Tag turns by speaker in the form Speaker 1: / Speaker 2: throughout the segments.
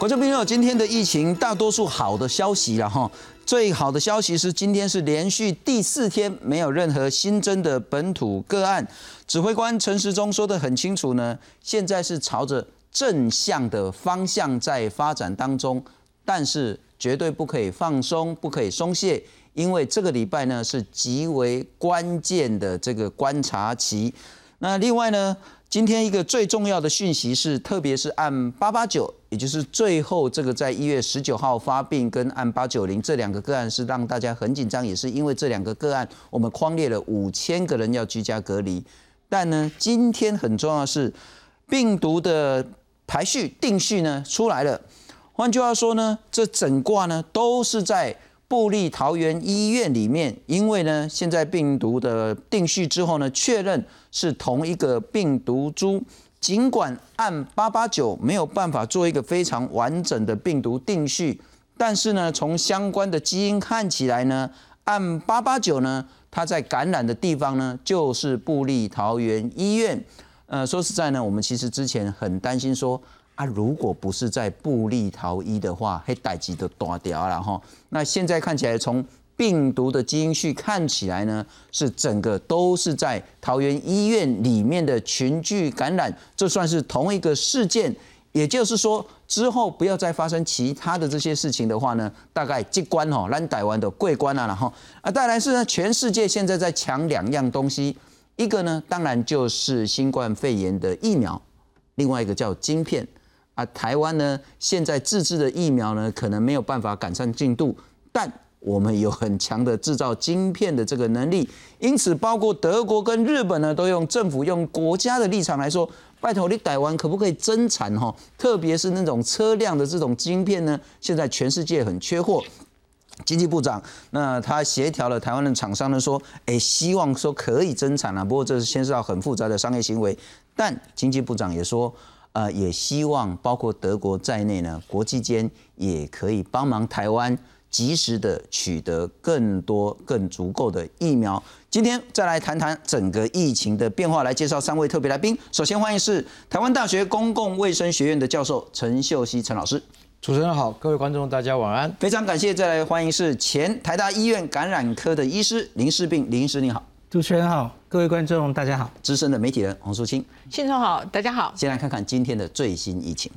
Speaker 1: 观众朋友，今天的疫情大多数好的消息了哈。最好的消息是，今天是连续第四天没有任何新增的本土个案。指挥官陈时中说的很清楚呢，现在是朝着正向的方向在发展当中，但是绝对不可以放松，不可以松懈，因为这个礼拜呢是极为关键的这个观察期。那另外呢？今天一个最重要的讯息是，特别是按八八九，也就是最后这个在一月十九号发病，跟案八九零这两个个案是让大家很紧张，也是因为这两个个案，我们框列了五千个人要居家隔离。但呢，今天很重要的是，病毒的排序定序呢出来了。换句话说呢，这整卦呢都是在。布利桃园医院里面，因为呢，现在病毒的定序之后呢，确认是同一个病毒株。尽管按八八九没有办法做一个非常完整的病毒定序，但是呢，从相关的基因看起来呢，按八八九呢，它在感染的地方呢，就是布利桃园医院。呃，说实在呢，我们其实之前很担心说。啊，如果不是在布利桃医的话，黑代级都断掉了哈。那现在看起来，从病毒的基因序看起来呢，是整个都是在桃园医院里面的群聚感染，这算是同一个事件。也就是说，之后不要再发生其他的这些事情的话呢，大概这关哈，兰台湾的桂关啊，然后啊，再来是呢，全世界现在在抢两样东西，一个呢，当然就是新冠肺炎的疫苗，另外一个叫晶片。啊，台湾呢，现在自制的疫苗呢，可能没有办法赶上进度，但我们有很强的制造晶片的这个能力，因此，包括德国跟日本呢，都用政府用国家的立场来说，拜托你台湾可不可以增产哈？特别是那种车辆的这种晶片呢，现在全世界很缺货。经济部长那他协调了台湾的厂商呢，说，哎，希望说可以增产啊，不过这是牵涉到很复杂的商业行为，但经济部长也说。呃，也希望包括德国在内呢，国际间也可以帮忙台湾及时的取得更多、更足够的疫苗。今天再来谈谈整个疫情的变化，来介绍三位特别来宾。首先欢迎是台湾大学公共卫生学院的教授陈秀熙陈老师。
Speaker 2: 主持人好，各位观众大家晚安。
Speaker 1: 非常感谢，再来欢迎是前台大医院感染科的医师林世病林医师，你好。
Speaker 3: 主持人好，各位观众大家好，
Speaker 1: 资深的媒体人洪淑清，
Speaker 4: 信众好，大家好。
Speaker 1: 先来看看今天的最新疫情。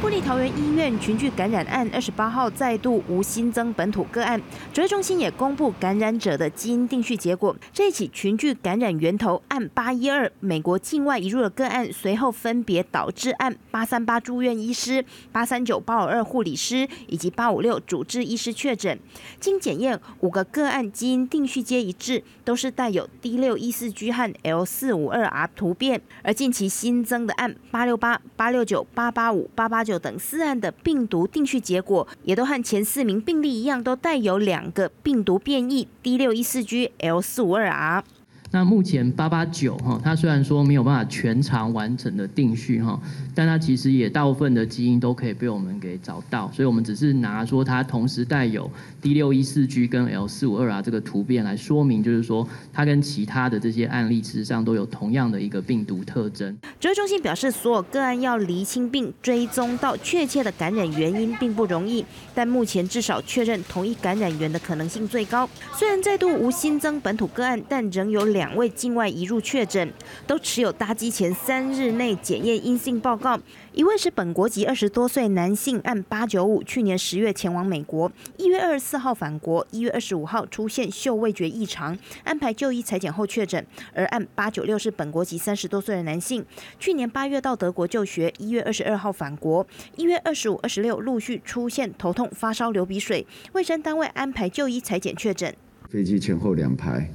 Speaker 5: 布利桃园医院群聚感染案，二十八号再度无新增本土个案。指挥中心也公布感染者的基因定序结果。这一起群聚感染源头案八一二美国境外移入的个案，随后分别导致案八三八住院医师、八三九八五二护理师以及八五六主治医师确诊。经检验，五个个案基因定序皆一致，都是带有 D 六一四 G 和 L 四五二 R 突变。而近期新增的案八六八、八六九、八八五、八八九。等四案的病毒定序结果，也都和前四名病例一样，都带有两个病毒变异 D 六一四 G L 四五二 R。
Speaker 6: 那目前八八九哈，它虽然说没有办法全长完整的定序哈，但它其实也大部分的基因都可以被我们给找到，所以我们只是拿说它同时带有 D 六一四 G 跟 L 四五二啊这个突变来说明，就是说它跟其他的这些案例事实上都有同样的一个病毒特征。
Speaker 5: 指挥中心表示，所有个案要厘清并追踪到确切的感染原因并不容易，但目前至少确认同一感染源的可能性最高。虽然再度无新增本土个案，但仍有两。两位境外移入确诊，都持有搭机前三日内检验阴性报告。一位是本国籍二十多岁男性，按八九五去年十月前往美国，一月二十四号返国，一月二十五号出现嗅味觉异常，安排就医裁剪后确诊。而按八九六是本国籍三十多岁的男性，去年八月到德国就学，一月二十二号返国，一月二十五、二十六陆续出现头痛、发烧、流鼻水，卫生单位安排就医裁剪确诊。
Speaker 7: 飞机前后两排，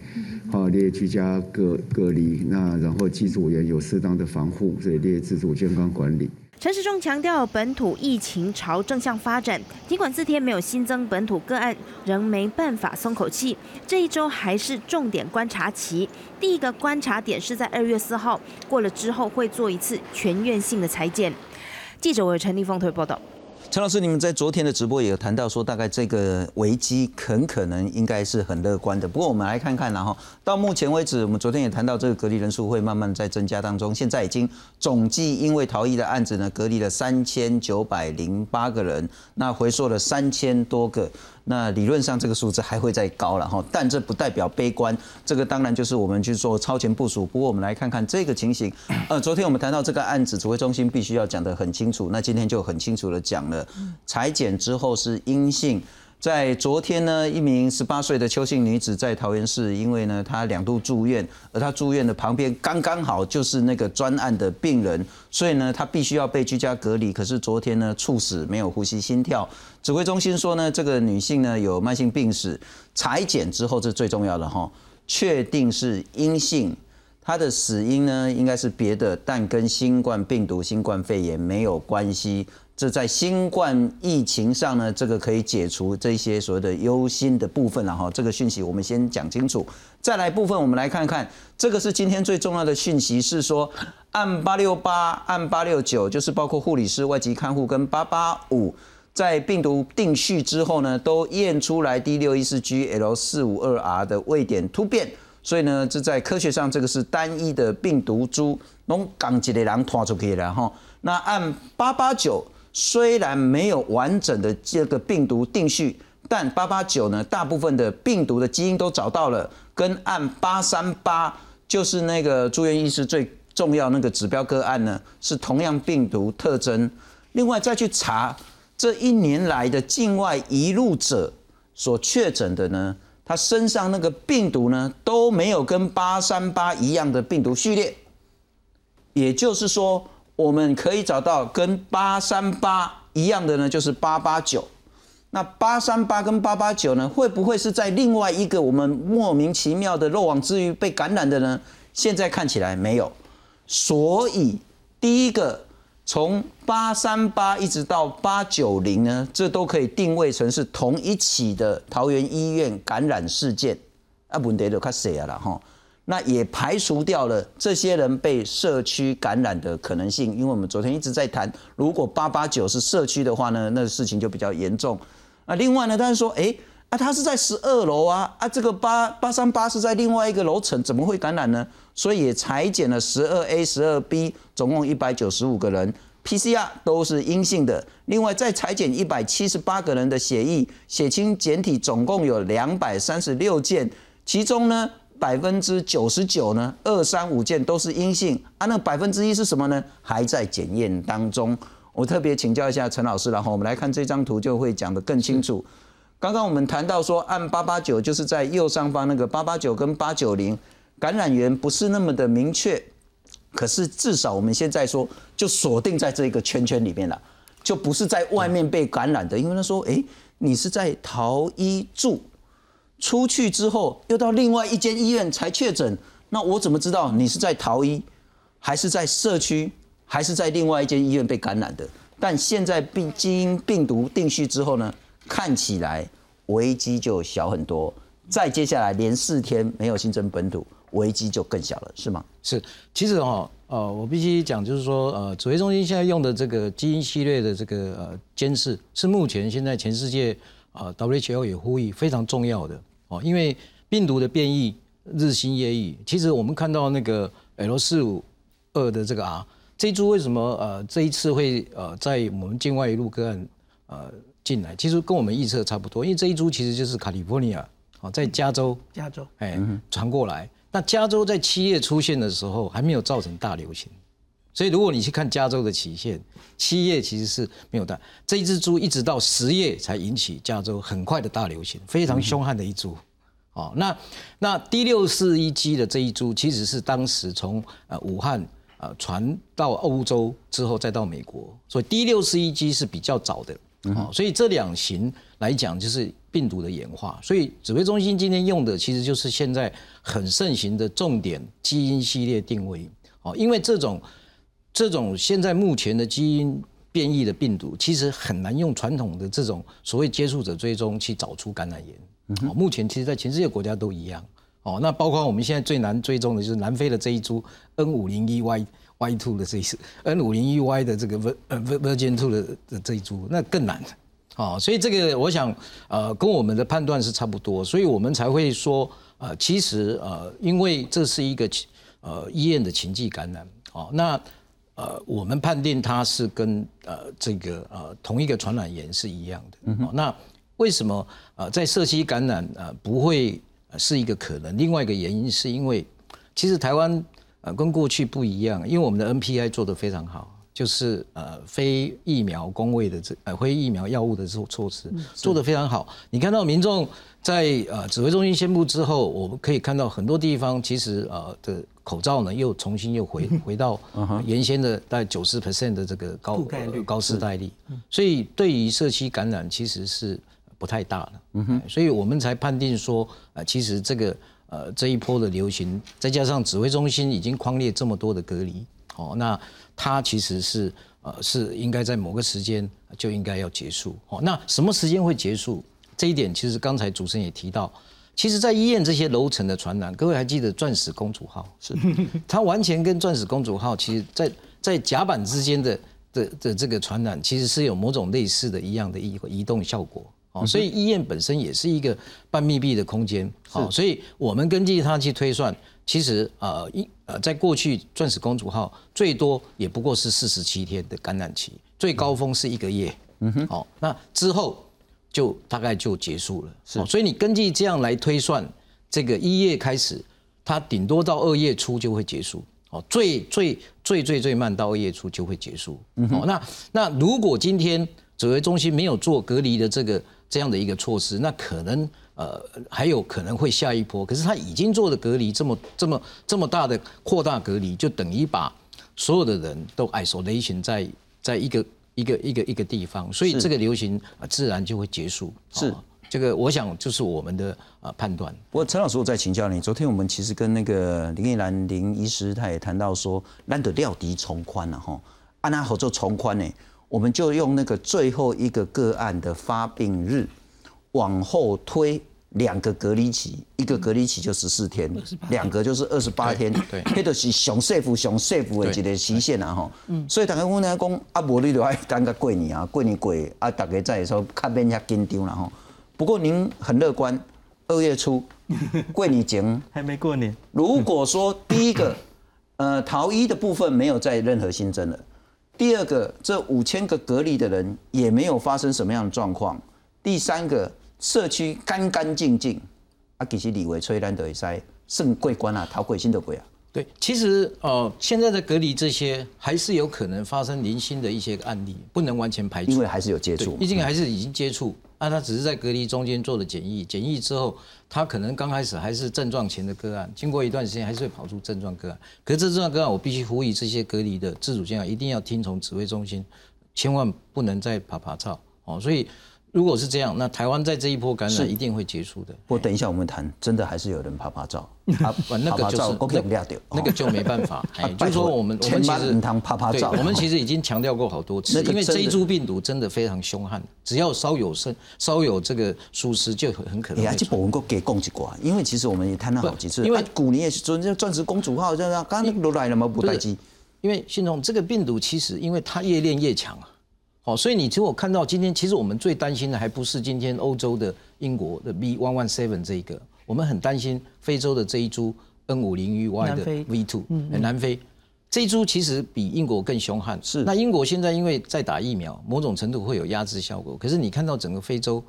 Speaker 7: 好列居家隔隔离，那然后机组也有适当的防护，所以列自主健康管理。
Speaker 5: 陈时中强调，本土疫情朝正向发展，尽管四天没有新增本土个案，仍没办法松口气。这一周还是重点观察期，第一个观察点是在二月四号过了之后，会做一次全院性的裁剪。记者为陈立峰推报道。
Speaker 1: 陈老师，你们在昨天的直播也有谈到说，大概这个危机很可能应该是很乐观的。不过我们来看看，然后到目前为止，我们昨天也谈到这个隔离人数会慢慢在增加当中，现在已经总计因为逃逸的案子呢，隔离了三千九百零八个人，那回溯了三千多个。那理论上这个数字还会再高了哈，但这不代表悲观，这个当然就是我们去做超前部署。不过我们来看看这个情形，呃，昨天我们谈到这个案子，指挥中心必须要讲得很清楚，那今天就很清楚的讲了，裁剪之后是阴性。在昨天呢，一名十八岁的邱姓女子在桃园市，因为呢她两度住院，而她住院的旁边刚刚好就是那个专案的病人，所以呢她必须要被居家隔离。可是昨天呢猝死，没有呼吸心跳。指挥中心说呢，这个女性呢有慢性病史，裁剪之后这最重要的哈，确定是阴性。她的死因呢应该是别的，但跟新冠病毒、新冠肺炎没有关系。这在新冠疫情上呢，这个可以解除这些所谓的忧心的部分了哈。这个讯息我们先讲清楚。再来部分，我们来看看，这个是今天最重要的讯息，是说按八六八、按八六九，就是包括护理师、外籍看护跟八八五，在病毒定序之后呢，都验出来 D 六一四 G L 四五二 R 的位点突变，所以呢，这在科学上这个是单一的病毒株，从港籍的人拖出去了哈。那按八八九。虽然没有完整的这个病毒定序，但八八九呢，大部分的病毒的基因都找到了，跟按八三八就是那个住院医师最重要那个指标个案呢，是同样病毒特征。另外再去查这一年来的境外移入者所确诊的呢，他身上那个病毒呢都没有跟八三八一样的病毒序列，也就是说。我们可以找到跟八三八一样的呢，就是八八九。那八三八跟八八九呢，会不会是在另外一个我们莫名其妙的漏网之鱼被感染的呢？现在看起来没有。所以第一个，从八三八一直到八九零呢，这都可以定位成是同一起的桃园医院感染事件。啊，问题就较细啊了哈。那也排除掉了这些人被社区感染的可能性，因为我们昨天一直在谈，如果八八九是社区的话呢，那事情就比较严重。啊，另外呢，他说，哎，啊，他是在十二楼啊，啊，这个八八三八是在另外一个楼层，怎么会感染呢？所以也裁剪了十二 A、十二 B，总共一百九十五个人，PCR 都是阴性的。另外再裁剪一百七十八个人的血液，血清检体总共有两百三十六件，其中呢。百分之九十九呢，二三五件都是阴性啊，那百分之一是什么呢？还在检验当中。我特别请教一下陈老师，然后我们来看这张图就会讲得更清楚。刚刚我们谈到说，按八八九就是在右上方那个八八九跟八九零感染源不是那么的明确，可是至少我们现在说就锁定在这个圈圈里面了，就不是在外面被感染的，因为他说，哎，你是在逃医住。出去之后又到另外一间医院才确诊，那我怎么知道你是在逃医，还是在社区，还是在另外一间医院被感染的？但现在病基因病毒定序之后呢，看起来危机就小很多。再接下来连四天没有新增本土，危机就更小了，是吗？
Speaker 2: 是，其实哈，呃，我必须讲，就是说，呃，指挥中心现在用的这个基因系列的这个呃监视，是目前现在全世界。啊，WHO 也呼吁非常重要的哦，因为病毒的变异日新月异。其实我们看到那个 L 四五二的这个 R 这一株为什么呃这一次会呃在我们境外一路个案呃进来，其实跟我们预测差不多，因为这一株其实就是卡利福尼亚哦，在加州
Speaker 3: 加州
Speaker 2: 哎传过来。那加州在七月出现的时候还没有造成大流行。所以，如果你去看加州的期限，七月其实是没有的。这一只猪一直到十月才引起加州很快的大流行，非常凶悍的一株。哦，那那 D 六四一 G 的这一株，其实是当时从呃武汉呃传到欧洲之后再到美国，所以 D 六四一 G 是比较早的。哦，所以这两型来讲，就是病毒的演化。所以指挥中心今天用的，其实就是现在很盛行的重点基因系列定位。哦，因为这种。这种现在目前的基因变异的病毒，其实很难用传统的这种所谓接触者追踪去找出感染源。目前其实，在全世界国家都一样。哦，那包括我们现在最难追踪的就是南非的这一株 N 五零一 Y Y two 的这一次 N 五零一 Y 的这个 Vir 呃 Virgin two 的的这一株，那更难。哦，所以这个我想呃跟我们的判断是差不多，所以我们才会说呃其实呃因为这是一个呃医院的情迹感染，哦那。呃，我们判定它是跟呃这个呃同一个传染源是一样的。哦，那为什么呃在社区感染呃不会是一个可能？另外一个原因是因为其实台湾呃跟过去不一样，因为我们的 NPI 做得非常好，就是呃非疫苗工位的这呃非疫苗药物的这种措施做得非常好。你看到民众在呃指挥中心宣布之后，我们可以看到很多地方其实呃的。口罩呢，又重新又回回到原先的大概九十 percent 的这个高高施带率，所以对于社区感染其实是不太大的，嗯哼。所以我们才判定说，呃，其实这个呃这一波的流行，再加上指挥中心已经框列这么多的隔离，哦，那它其实是呃是应该在某个时间就应该要结束，哦，那什么时间会结束？这一点其实刚才主持人也提到。其实，在医院这些楼层的传染，各位还记得钻石公主号？是，它完全跟钻石公主号，其实在在甲板之间的的的这个传染，其实是有某种类似的一样的移移动效果。哦，所以医院本身也是一个半密闭的空间。好，所以我们根据它去推算，其实呃一呃在过去钻石公主号最多也不过是四十七天的感染期，最高峰是一个月。嗯哼，好，那之后。就大概就结束了，是，所以你根据这样来推算，这个一月开始，它顶多到二月初就会结束，哦，最最最最最慢到二月初就会结束，嗯哦，那那如果今天指挥中心没有做隔离的这个这样的一个措施，那可能呃还有可能会下一波，可是他已经做的隔离这么这么这么大的扩大隔离，就等于把所有的人都 isolation 在在一个。一个一个一个地方，所以这个流行啊自然就会结束。
Speaker 1: 是
Speaker 2: 这个，我想就是我们的啊判断。
Speaker 1: 不过陈老师，我再请教你，昨天我们其实跟那个林依兰林医师，他也谈到说，难得料敌从宽了哈，按那合作从宽呢，我们就用那个最后一个个案的发病日往后推。两个隔离期，一个隔离期就十四天，两个就是二十八天，
Speaker 2: 对，
Speaker 1: 迄就是上 safe 上 safe 的一个期限啊吼。嗯，所以大家讲呢，讲啊，无你就爱等个过年啊，过年过啊，大家在说较免遐紧张了吼。不过您很乐观，二月初 过年前
Speaker 3: 还没过年。
Speaker 1: 如果说第一个，呃，逃医的部分没有再任何新增了，第二个，这五千个隔离的人也没有发生什么样的状况，第三个。社区干干净净，啊，其实李维吹咱都会使胜桂冠啊，逃鬼新的鬼啊。
Speaker 2: 对，其实呃，现在的隔离这些还是有可能发生零星的一些案例，不能完全排除，
Speaker 1: 因为还是有接触，
Speaker 2: 毕竟还是已经接触，那他只是在隔离中间做了检疫，检疫之后，他可能刚开始还是症状前的个案，经过一段时间还是会跑出症状个案。可是这症状个案，我必须呼吁这些隔离的自主健康一定要听从指挥中心，千万不能再爬爬照哦，所以。如果是这样，那台湾在这一波感染一定会结束的。
Speaker 1: 不过等一下我们谈，真的还是有人拍拍照，
Speaker 2: 啊，那个就是那个就没办法。就是说我们我们其实我们其实已经强调过好多次，因为这一株病毒真的非常凶悍，只要稍有生稍有这个疏失，就很很可能。
Speaker 1: 哎呀，这我能够给供给过，因为其实我们也谈了好几次，因为古年也是说，钻石公主号这样，刚刚都来了嘛，不待机。
Speaker 2: 因为信总这个病毒其实因为它越练越强啊。好，所以你其实我看到今天，其实我们最担心的还不是今天欧洲的英国的 B one one seven 这一个，我们很担心非洲的这一株 N 五零 U Y 的 V two，嗯，南非这一株其实比英国更凶悍。
Speaker 1: 是，
Speaker 2: 那英国现在因为在打疫苗，某种程度会有压制效果。可是你看到整个非洲，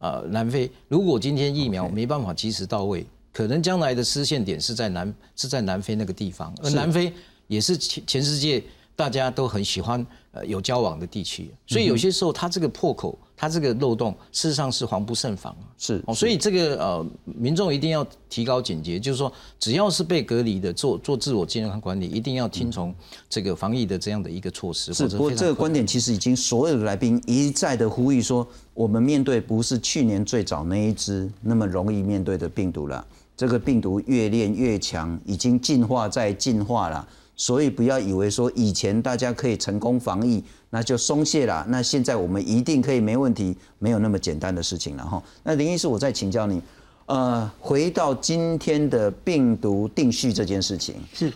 Speaker 2: 呃，南非，如果今天疫苗没办法及时到位，可能将来的失陷点是在南是在南非那个地方，而南非也是全全世界。大家都很喜欢呃有交往的地区，所以有些时候它这个破口，它这个漏洞，事实上是防不胜防
Speaker 1: 是
Speaker 2: 哦，所以这个呃民众一定要提高警觉，就是说只要是被隔离的，做做自我健康管理，一定要听从这个防疫的这样的一个措施。
Speaker 1: 是，不过这个观点其实已经所有的来宾一再的呼吁说，我们面对不是去年最早那一只那么容易面对的病毒了，这个病毒越练越强，已经进化在进化了。所以不要以为说以前大家可以成功防疫，那就松懈了。那现在我们一定可以没问题，没有那么简单的事情了哈。那林医师，我再请教你，呃，回到今天的病毒定序这件事情，
Speaker 3: 是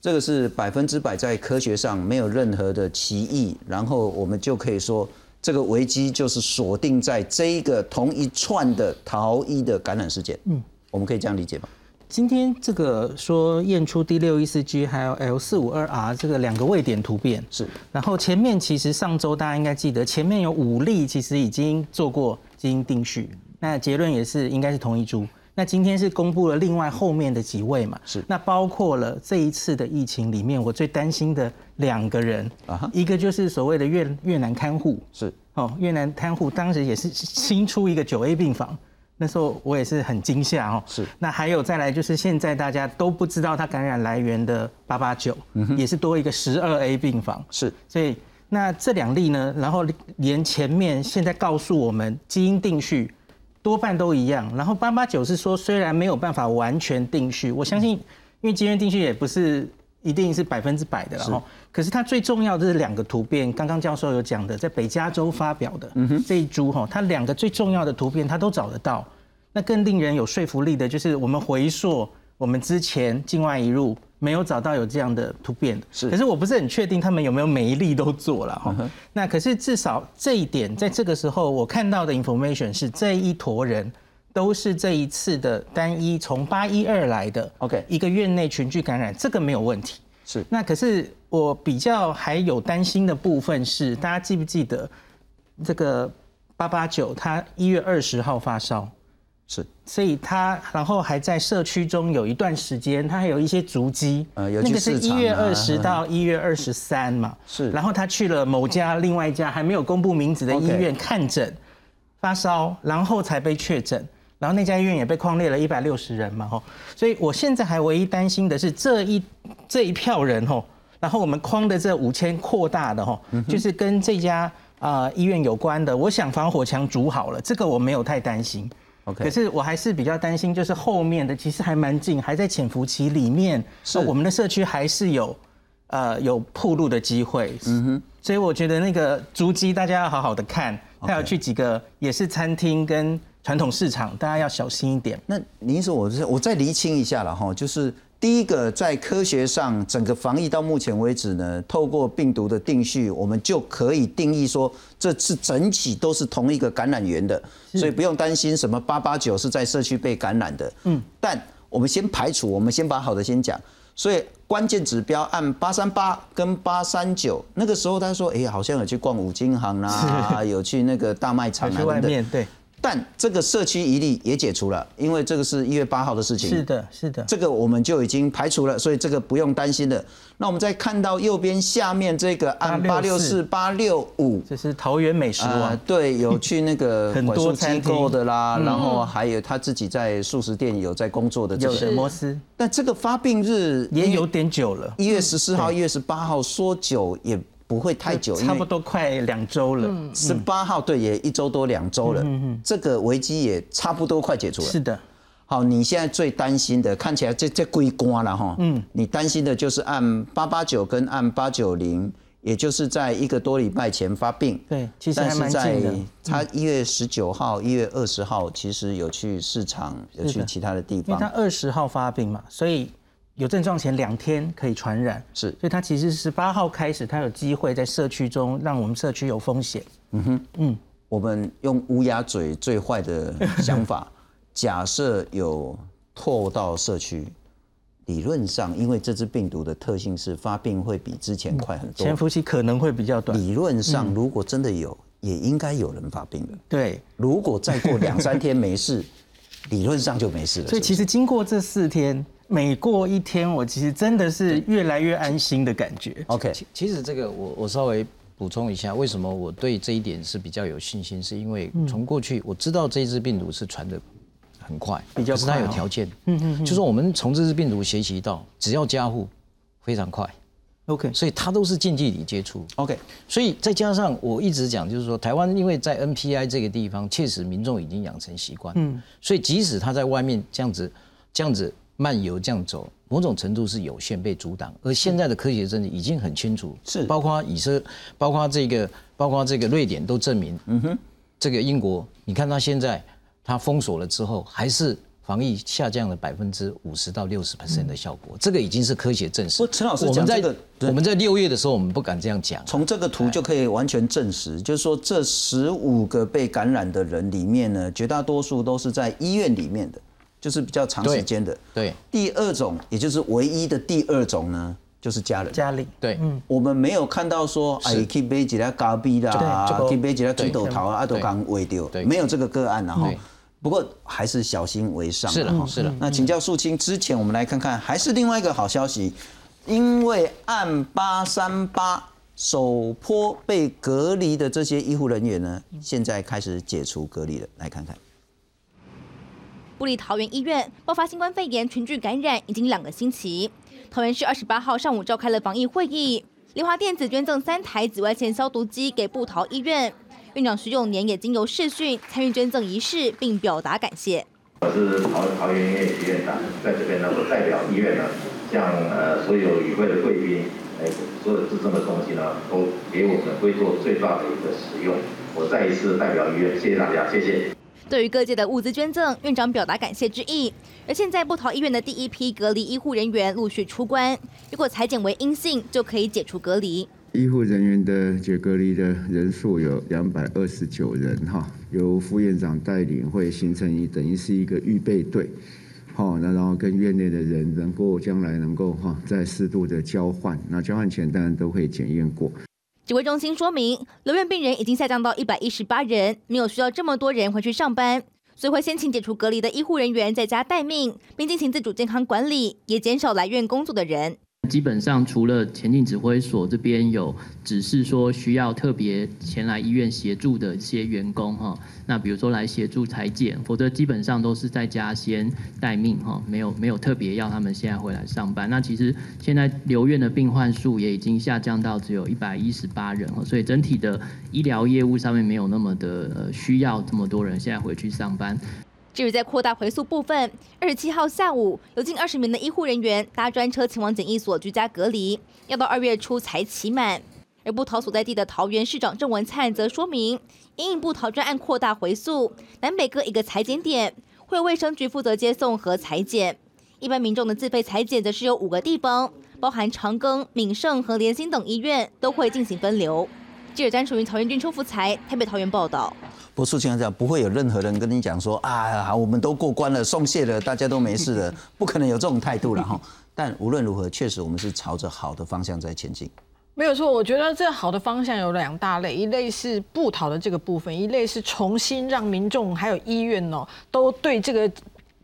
Speaker 1: 这个是百分之百在科学上没有任何的歧义，然后我们就可以说，这个危机就是锁定在这一个同一串的逃逸的感染事件。嗯，我们可以这样理解吗？
Speaker 3: 今天这个说验出 D 六一四 G 还有 L 四五二 R 这个两个位点突变
Speaker 1: 是，
Speaker 3: 然后前面其实上周大家应该记得，前面有五例其实已经做过基因定序，那结论也是应该是同一株。那今天是公布了另外后面的几位嘛？
Speaker 1: 是
Speaker 3: 那包括了这一次的疫情里面，我最担心的两个人
Speaker 1: 啊哈
Speaker 3: 一个就是所谓的越越南看护，
Speaker 1: 是
Speaker 3: 哦，越南看护当时也是新出一个九 A 病房，那时候我也是很惊吓哦。
Speaker 1: 是
Speaker 3: 那还有再来就是现在大家都不知道它感染来源的八八九，也是多一个十二 A 病房。
Speaker 1: 是
Speaker 3: 所以那这两例呢，然后连前面现在告诉我们基因定序多半都一样，然后八八九是说虽然没有办法完全定序，我相信因为基因定序也不是一定是百分之百的，然后可是它最重要的是两个突变，刚刚教授有讲的，在北加州发表的这一株哈，它两个最重要的突变它都找得到，那更令人有说服力的就是我们回溯我们之前境外一入没有找到有这样的突变的，
Speaker 1: 是。
Speaker 3: 可是我不是很确定他们有没有每一例都做了哈。那可是至少这一点，在这个时候我看到的 information 是这一坨人都是这一次的单一从八一二来的
Speaker 1: OK
Speaker 3: 一个院内群聚感染，这个没有问题。
Speaker 1: 是。
Speaker 3: 那可是我比较还有担心的部分是，大家记不记得这个八八九他一月二十号发烧，
Speaker 1: 是。
Speaker 3: 所以他然后还在社区中有一段时间，他还有一些足迹，
Speaker 1: 呃有去
Speaker 3: 那个是一月二十到一月二十三嘛，
Speaker 1: 是。
Speaker 3: 然后他去了某家另外一家还没有公布名字的医院看诊，发烧，然后才被确诊。然后那家医院也被框列了一百六十人嘛，吼，所以我现在还唯一担心的是这一这一票人吼，然后我们框的这五千扩大的吼，
Speaker 1: 嗯
Speaker 3: 就是跟这家啊、呃医院有关的，我想防火墙筑好了，这个我没有太担心。
Speaker 1: OK
Speaker 3: 可是我还是比较担心，就是后面的其实还蛮近，还在潜伏期里面，
Speaker 1: 是。
Speaker 3: 呃我们的社区还是有呃有铺路的机会。嗯哼，所以我觉得那个足迹大家要好好的看，他有去几个也是餐厅跟传统市场，大家要小心一点。
Speaker 1: 那您说我是我再厘清一下了哈，就是第一个在科学上，整个防疫到目前为止呢，透过病毒的定序，我们就可以定义说这次整体都是同一个感染源的，所以不用担心什么八八九是在社区被感染的。嗯，但我们先排除，我们先把好的先讲。所以关键指标按八三八跟八三九，那个时候他说，哎、好像有去逛五金行啦，有去那个大卖场啊等等。
Speaker 3: 外面对，
Speaker 1: 但这个社区疑例也解除了，因为这个是一月八号的事情。
Speaker 3: 是的，是的，
Speaker 1: 这个我们就已经排除了，所以这个不用担心的。那我们再看到右边下面这个按八六四、八六五，
Speaker 3: 这是桃园美食
Speaker 1: 啊
Speaker 3: 王，，
Speaker 1: 对，有去那个
Speaker 3: 很多
Speaker 1: 机构的啦，然后还有他自己在素食店有在工作的这些。
Speaker 3: 摩斯
Speaker 1: 但这个发病日
Speaker 3: 也有点久了，
Speaker 1: 一月十四号、一月十八号，说久也不会太久，
Speaker 3: 差不多快两周了。
Speaker 1: 十八号对，也一周多两周了，嗯这个危机也差不多快解除了。
Speaker 3: 是的，
Speaker 1: 好，你现在最担心的，看起来这这归瓜了哈。嗯，你担心的就是按八八九跟按八九零，也就是在一个多礼拜前发病。
Speaker 3: 对其实还蛮
Speaker 1: 在
Speaker 3: 近的嗯
Speaker 1: 他一月十九号、一月二十号，其实有去市场，有去其他的地
Speaker 3: 因为他。二十号发病嘛，所以有症状前两天可以传染，
Speaker 1: 是
Speaker 3: 所以他其实十八号开始，他有机会在社区中让我们社区有风险。
Speaker 1: 嗯哼，嗯我们用乌鸦嘴最坏的想法，假设有透到社区，理论上，因为这只病毒的特性是发病会比之前快很多，
Speaker 3: 潜伏期可能会比较短。
Speaker 1: 理论上，如果真的有，也应该有人发病了。
Speaker 3: 对，
Speaker 1: 如果再过两三天没事，理论上就没事了。
Speaker 3: 所以其
Speaker 1: 是
Speaker 3: 实经过这四天，每过一天，我其实真的是越来越安心的感觉。
Speaker 1: OK，
Speaker 2: 其其实这个我我稍微补充一下，为什么我对这一点是比较有信心，是因为从过去我知道这一支病毒是传的很快，
Speaker 3: 比较
Speaker 2: 可是它有条件，嗯嗯，就是我们从这支病毒学习到，只要加护非常快
Speaker 3: ，OK，
Speaker 2: 所以它都是近距离接触。
Speaker 1: OK，
Speaker 2: 所以再加上我一直讲，就是说台湾因为在 NPI 这个地方，确实民众已经养成习惯，嗯，所以即使他在外面这样子这样子漫游这样走，某种程度是有限被阻挡。而现在的科学证据已经很清楚，
Speaker 1: 是
Speaker 2: 包括以色，包括这个，包括这个瑞典都证明，嗯哼，这个英国，你看他现在他封锁了之后，还是防疫下降了百分之五十到六十 percent 的效果，这个已经是科学证实。
Speaker 1: 不陈老师讲这个对
Speaker 2: 我们在六月的时候，我们不敢这样讲。
Speaker 1: 从这个图就可以完全证实，就是说这十五个被感染的人里面呢，绝大多数都是在医院里面的，就是比较长时间的。
Speaker 2: 对
Speaker 1: 第二种，也就是唯一的第二种呢，就是家人。
Speaker 3: 家里
Speaker 2: 对，嗯
Speaker 1: 我们没有看到说，哎，去买一个咖啡啦去买一个猪豆头啊，啊，都刚喂掉
Speaker 2: 对，
Speaker 1: 没有这个个案然后。不过还是小心为上。
Speaker 2: 是的
Speaker 1: 哈
Speaker 2: 是的
Speaker 1: 那请教肃清之前，我们来看看，还是另外一个好消息，因为按八三八首波被隔离的这些医护人员呢，现在开始解除隔离了。来看看。
Speaker 4: 布里桃园医院爆发新冠肺炎群聚感染已经两个星期。桃园市二十八号上午召开了防疫会议，联华电子捐赠三台紫外线消毒机给布桃医院。院长徐永年也经由视讯参与捐赠仪式，并表达感谢。
Speaker 8: 我是桃桃园医院副院长，在这边呢，我代表医院呢，向呃所有与会的贵宾，哎，所有自赠的东西呢，都给我们会做最大的一个使用。我再一次代表医院，谢谢大家，谢谢。
Speaker 4: 对于各界的物资捐赠，院长表达感谢之意。而现在布桃医院的第一批隔离医护人员陆续出关，如果裁剪为阴性，就可以解除隔离。
Speaker 7: 医护人员的解隔离的人数有两百二十九人哈，由副院长带领，会形成一等于是一个预备队，好，那然后跟院内的人能够将来能够哈再适度的交换，那交换前当然都会检验过。
Speaker 4: 指挥中心说明，留院病人已经下降到一百一十八人，没有需要这么多人回去上班，所以会先请解除隔离的医护人员在家待命，并进行自主健康管理，也减少来院工作的人。
Speaker 6: 基本上除了前进指挥所这边有指示说需要特别前来医院协助的一些员工哈，那比如说来协助裁剪，否则基本上都是在家先待命哈，没有没有特别要他们现在回来上班。那其实现在留院的病患数也已经下降到只有一百一十八人哈，所以整体的医疗业务上面没有那么的需要这么多人现在回去上班。
Speaker 4: 至于在扩大回溯部分，二十七号下午有近二十名的医护人员搭专车前往检疫所居家隔离，要到二月初才期满。而布桃所在地的桃园市长郑文灿则说明，因应布桃专案扩大回溯，南北各一个裁剪点，会有卫生局负责接送和裁剪。一般民众的自费裁剪则是有五个地方，包含长庚、敏盛和联兴等医院都会进行分流。记者詹楚云、桃园郡邱福才台北桃园报道。
Speaker 1: 不是这样讲，不会有任何人跟你讲说啊，好，我们都过关了，送谢了，大家都没事了，不可能有这种态度了哈。但无论如何，确实我们是朝着好的方向在前进。
Speaker 9: 没有错，我觉得这好的方向有两大类，一类是不逃的这个部分，一类是重新让民众还有医院哦，都对这个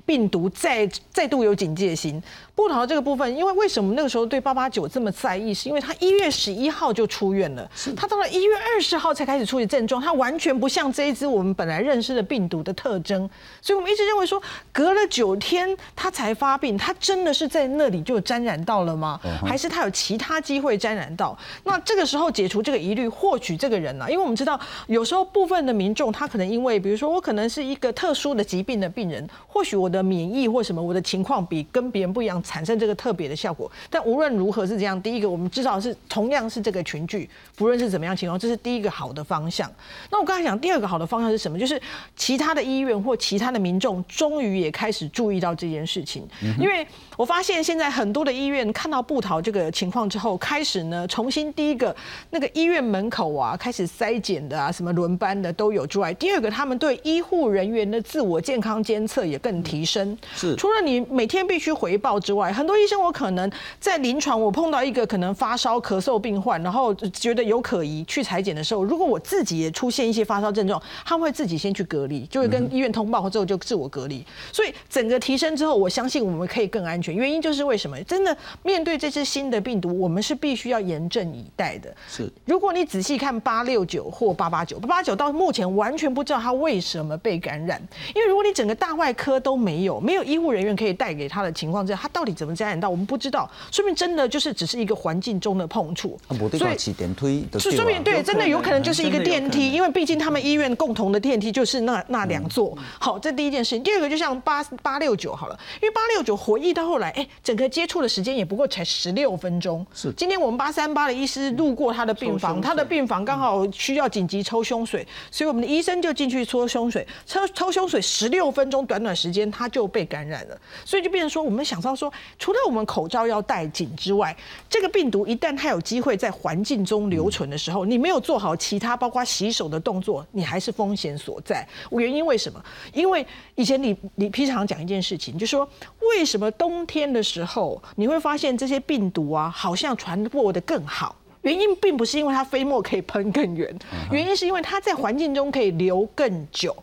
Speaker 9: 病毒再再度有警戒心。布逃这个部分，因为为什么那个时候对八八九这么在意？是因为他一月十一号就出院了，他到了一月二十号才开始出现症状，他完全不像这一支我们本来认识的病毒的特征，所以我们一直认为说，隔了九天他才发病，他真的是在那里就沾染到了吗？还是他有其他机会沾染到？那这个时候解除这个疑虑，或许这个人呢、啊，因为我们知道有时候部分的民众他可能因为，比如说我可能是一个特殊的疾病的病人，或许我的免疫或什么我的情况比跟别人不一样。产生这个特别的效果，但无论如何是这样。第一个，我们至少是同样是这个群聚，不论是怎么样情况，这是第一个好的方向。那我刚才讲第二个好的方向是什么？就是其他的医院或其他的民众终于也开始注意到这件事情，因为我发现现在很多的医院看到布逃这个情况之后，开始呢重新第一个那个医院门口啊开始筛检的啊，什么轮班的都有之外，第二个他们对医护人员的自我健康监测也更提升。
Speaker 1: 是
Speaker 9: 除了你每天必须回报之外，很多医生我可能在临床我碰到一个可能发烧咳嗽病患，然后觉得有可疑去裁剪的时候，如果我自己也出现一些发烧症状，他们会自己先去隔离，就会跟医院通报之后就自我隔离。所以整个提升之后，我相信我们可以更安全。原因就是为什么？真的面对这些新的病毒，我们是必须要严阵以待的。
Speaker 1: 是，
Speaker 9: 如果你仔细看八六九或八八九，八八九到目前完全不知道他为什么被感染，因为如果你整个大外科都没有，没有医护人员可以带给他的情况之下，他到到底怎么感染到，我们不知道，说明真的就是只是一个环境中的碰触。
Speaker 1: 啊，
Speaker 9: 所以
Speaker 1: 起电梯的
Speaker 9: 就说明对，真的有可能就是一个电梯，因为毕竟他们医院共同的电梯就是那那两座。好，这第一件事情。第二个就像八八六九好了，因为八六九回忆到后来，哎，整个接触的时间也不过才十六分钟。
Speaker 1: 是
Speaker 9: 今天我们八三八的医师路过他的病房，他的病房刚好需要紧急抽胸水，所以我们的医生就进去搓胸水，抽抽胸水十六分钟，短短时间他就被感染了，所以就变成说，我们想到说，除了我们口罩要戴紧之外，这个病毒一旦它有机会在环境中留存的时候，你没有做好其他包括洗手的动作，你还是风险所在。原因为什么？因为以前李李批常讲一件事情，就说为什么冬天的时候你会发现这些病毒啊，好像传播的更好。原因并不是因为它飞沫可以喷更远，原因是因为它在环境中可以留更久。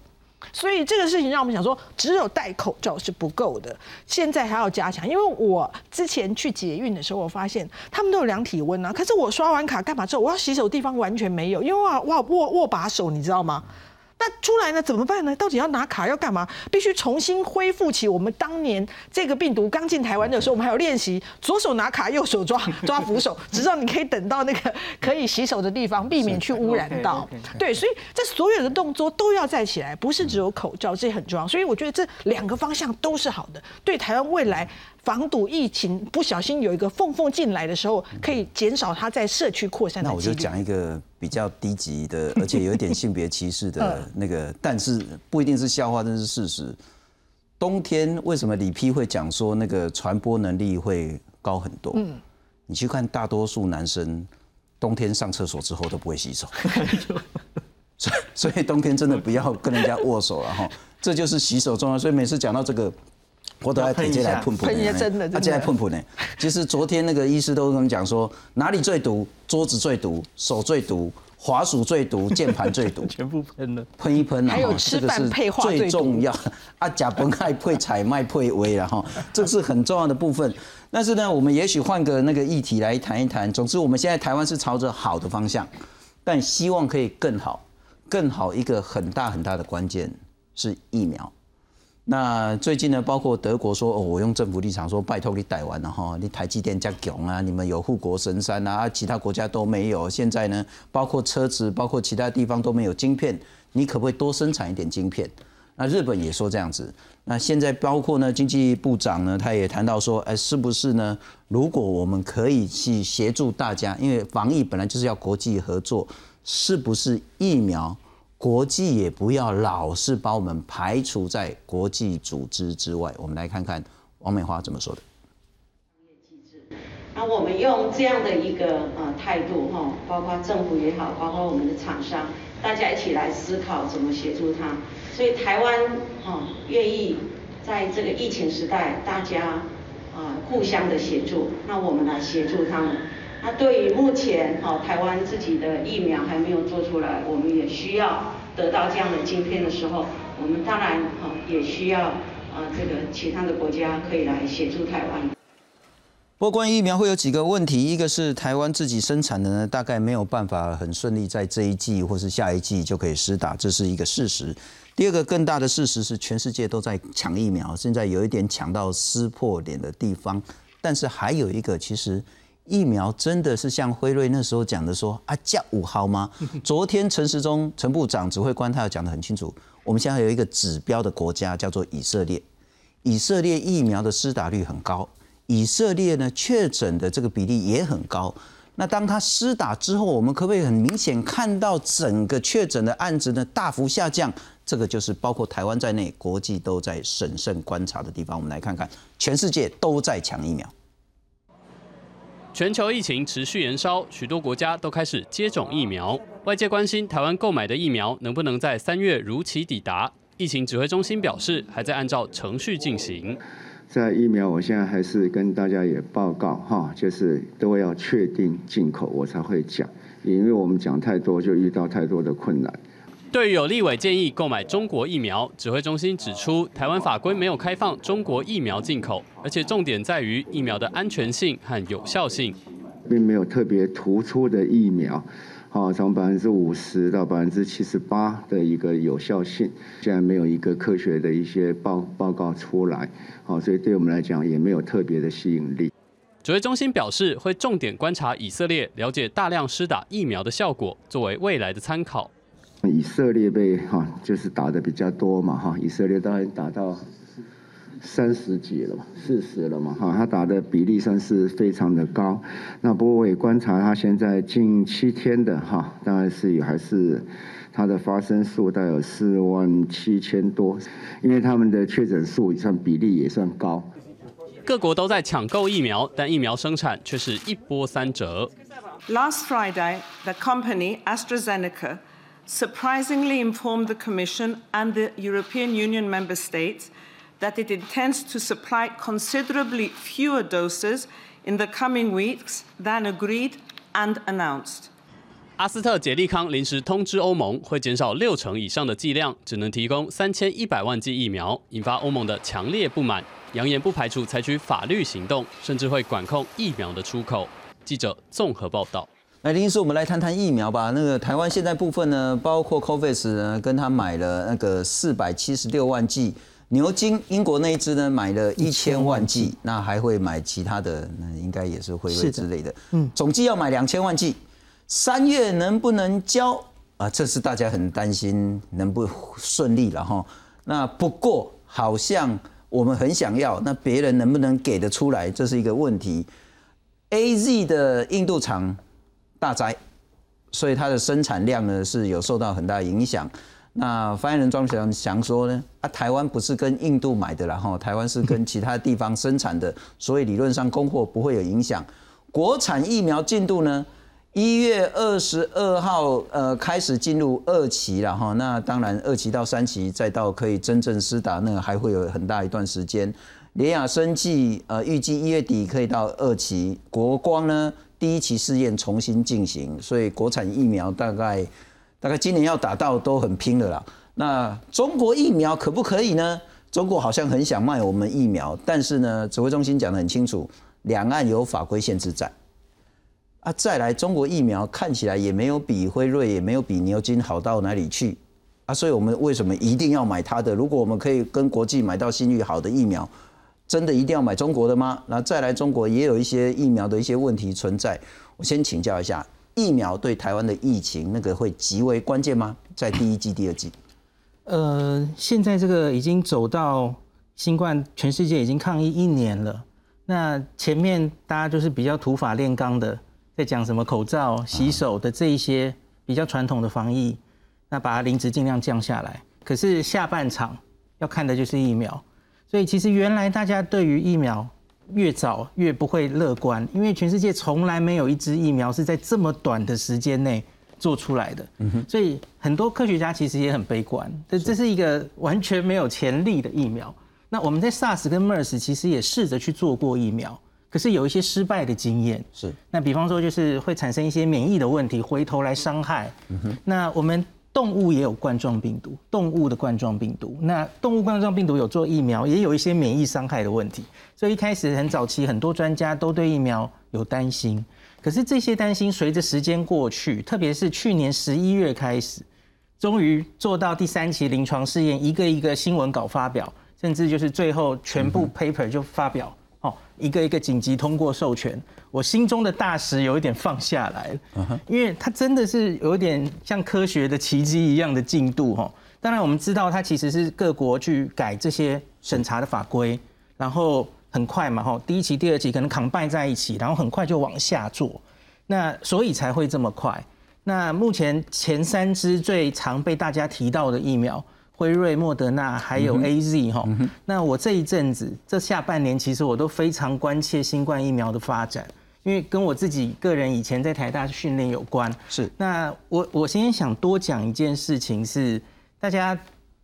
Speaker 9: 所以这个事情让我们想说，只有戴口罩是不够的，现在还要加强。因为我之前去捷运的时候，我发现他们都有量体温啊，可是我刷完卡干嘛之后，我要洗手地方完全没有，因为我我握握把手，你知道吗？那出来呢怎么办呢？到底要拿卡要干嘛？必须重新恢复起我们当年这个病毒刚进台湾的时候，我们还有练习左手拿卡，右手抓 抓扶手，直到你可以等到那个 可以洗手的地方，避免去污染到。对，所以这所有的动作都要再起来，不是只有口罩，这很重要。所以我觉得这两个方向都是好的，对台湾未来防堵疫情不小心有一个缝缝进来的时候，可以减少它在社区扩散的
Speaker 1: 那我就。讲一个比较低级的，而且有一点性别歧视的 那个，但是不一定是笑话，这是事实。冬天为什么李批会讲说那个传播能力会高很多？嗯，你去看大多数男生冬天上厕所之后都不会洗手，所以所以冬天真的不要跟人家握手了哈，这就是洗手重要。所以每次讲到这个。我都要直接来喷喷
Speaker 9: 喷一下真的真的。
Speaker 1: 啊，接来喷喷呢。其实昨天那个医师都跟我们讲说，哪里最毒，桌子最毒，手最毒，滑鼠最毒，键盘最毒，
Speaker 3: 全部喷了。
Speaker 1: 喷一喷啊，
Speaker 9: 还有吃饭
Speaker 1: 这个是
Speaker 9: 配话最
Speaker 1: 最重要。啊，甲苯钙配采麦配威了哈，这是很重要的部分。但是呢，我们也许换个那个议题来谈一谈。总之，我们现在台湾是朝着好的方向，但希望可以更好，更好。一个很大很大的关键是疫苗。那最近呢，包括德国说，哦，我用政府立场说，拜托你台湾了哈，你台积电加囧啊，你们有护国神山啊，其他国家都没有。现在呢，包括车子，包括其他地方都没有晶片，你可不可以多生产一点晶片？那日本也说这样子。那现在包括呢，经济部长呢，他也谈到说，哎，是不是呢？如果我们可以去协助大家，因为防疫本来就是要国际合作，是不是疫苗？国际也不要老是把我们排除在国际组织之外。我们来看看王美花怎么说的。
Speaker 10: 那我们用这样的一个呃态度哈，包括政府也好，包括我们的厂商，大家一起来思考怎么协助他。所以台湾哈愿意在这个疫情时代，大家啊互相的协助，那我们来协助他们。那对于目前哈台湾自己的疫苗还没有做出来，我们也需要得到这样的晶片的时候，我们当然哈也需要啊这个其他的国家可以来协助台湾。
Speaker 1: 不过关于疫苗会有几个问题，一个是台湾自己生产的呢，大概没有办法很顺利在这一季或是下一季就可以施打，这是一个事实。第二个更大的事实是，全世界都在抢疫苗，现在有一点抢到撕破脸的地方。但是还有一个，其实疫苗真的是像辉瑞那时候讲的说啊，加五号吗？昨天陈时中陈部长指挥官他要讲得很清楚，我们现在有一个指标的国家叫做以色列，以色列疫苗的施打率很高。以色列呢，确诊的这个比例也很高。那当他施打之后，我们可不可以很明显看到整个确诊的案子呢大幅下降？这个就是包括台湾在内，国际都在审慎观察的地方。我们来看看，全世界都在抢疫苗。
Speaker 11: 全球疫情持续延烧，许多国家都开始接种疫苗。外界关心台湾购买的疫苗能不能在三月如期抵达。疫情指挥中心表示，还在按照程序进行。
Speaker 7: 在疫苗，我现在还是跟大家也报告哈，就是都要确定进口，我才会讲，因为我们讲太多就遇到太多的困难。
Speaker 11: 对于有立委建议购买中国疫苗，指挥中心指出，台湾法规没有开放中国疫苗进口，而且重点在于疫苗的安全性和有效性。
Speaker 7: 并没有特别突出的疫苗，好，从百分之五十到百分之七十八的一个有效性，现在没有一个科学的一些报报告出来，好，所以对我们来讲也没有特别的吸引力。
Speaker 11: 指挥中心表示，会重点观察以色列，了解大量施打疫苗的效果，作为未来的参考。
Speaker 7: 以色列被哈就是打的比较多嘛哈，以色列大概打到。三十几了嘛，四十了嘛，哈，他打的比例算是非常的高。那不过我也观察他现在近七天的哈，当然是还是他的发生数大概有四万七千多，因为他们的确诊数算比例也算高。
Speaker 11: 各国都在抢购疫苗，但疫苗生产却是一波三折。
Speaker 12: Last Friday, the company AstraZeneca surprisingly informed the Commission and the European Union member states. that it intends to supply considerably fewer doses in the coming weeks than agreed and announced.
Speaker 11: 阿斯特捷利康临时通知欧盟，会减少六成以上的剂量，只能提供三千一百万剂疫苗，引发欧盟的强烈不满，扬言不排除采取法律行动，甚至会管控疫苗的出口。记者综合报道。
Speaker 1: 来，林医师，我们来谈谈疫苗吧。那个台湾现在部分呢，包括 COVAX 呢，跟他买了那个四百七十六万剂。牛津英国那一支呢，买了一千万剂，那还会买其他的，那应该也是辉瑞之类的。嗯，总计要买两千万剂，三月能不能交啊？这是大家很担心能不顺利了哈。那不过好像我们很想要，那别人能不能给得出来，这是一个问题。A Z 的印度厂大灾，所以它的生产量呢是有受到很大影响。那发言人庄祥祥说呢？啊，台湾不是跟印度买的啦，哈，台湾是跟其他地方生产的，所以理论上供货不会有影响。国产疫苗进度呢？一月二十二号呃开始进入二期了哈，那当然二期到三期再到可以真正施打，那还会有很大一段时间。联雅生技呃预计一月底可以到二期，国光呢第一期试验重新进行，所以国产疫苗大概。大概今年要打到都很拼了啦。那中国疫苗可不可以呢？中国好像很想卖我们疫苗，但是呢，指挥中心讲得很清楚，两岸有法规限制在。啊，再来，中国疫苗看起来也没有比辉瑞，也没有比牛津好到哪里去啊。所以我们为什么一定要买它的？如果我们可以跟国际买到信誉好的疫苗，真的一定要买中国的吗？那再来，中国也有一些疫苗的一些问题存在。我先请教一下。疫苗对台湾的疫情那个会极为关键吗？在第一季、第二季？
Speaker 3: 呃，现在这个已经走到新冠，全世界已经抗疫一年了。那前面大家就是比较土法炼钢的，在讲什么口罩、洗手的这一些比较传统的防疫，那把它临值尽量降下来。可是下半场要看的就是疫苗，所以其实原来大家对于疫苗。越早越不会乐观，因为全世界从来没有一支疫苗是在这么短的时间内做出来的，所以很多科学家其实也很悲观。这这是一个完全没有潜力的疫苗。那我们在 SARS 跟 MERS 其实也试着去做过疫苗，可是有一些失败的经验。
Speaker 1: 是，
Speaker 3: 那比方说就是会产生一些免疫的问题，回头来伤害。嗯那我们。动物也有冠状病毒，动物的冠状病毒，那动物冠状病毒有做疫苗，也有一些免疫伤害的问题，所以一开始很早期，很多专家都对疫苗有担心。可是这些担心随着时间过去，特别是去年十一月开始，终于做到第三期临床试验，一个一个新闻稿发表，甚至就是最后全部 paper 就发表。哦，一个一个紧急通过授权，我心中的大石有一点放下来了，因为它真的是有点像科学的奇迹一样的进度哈。当然我们知道它其实是各国去改这些审查的法规，然后很快嘛哈，第一期、第二期可能扛拜在一起，然后很快就往下做，那所以才会这么快。那目前前三支最常被大家提到的疫苗。辉瑞、莫德纳还有 A Z 哈，那我这一阵子这下半年其实我都非常关切新冠疫苗的发展，因为跟我自己个人以前在台大训练有关。
Speaker 1: 是，
Speaker 3: 那我我今天想多讲一件事情，是大家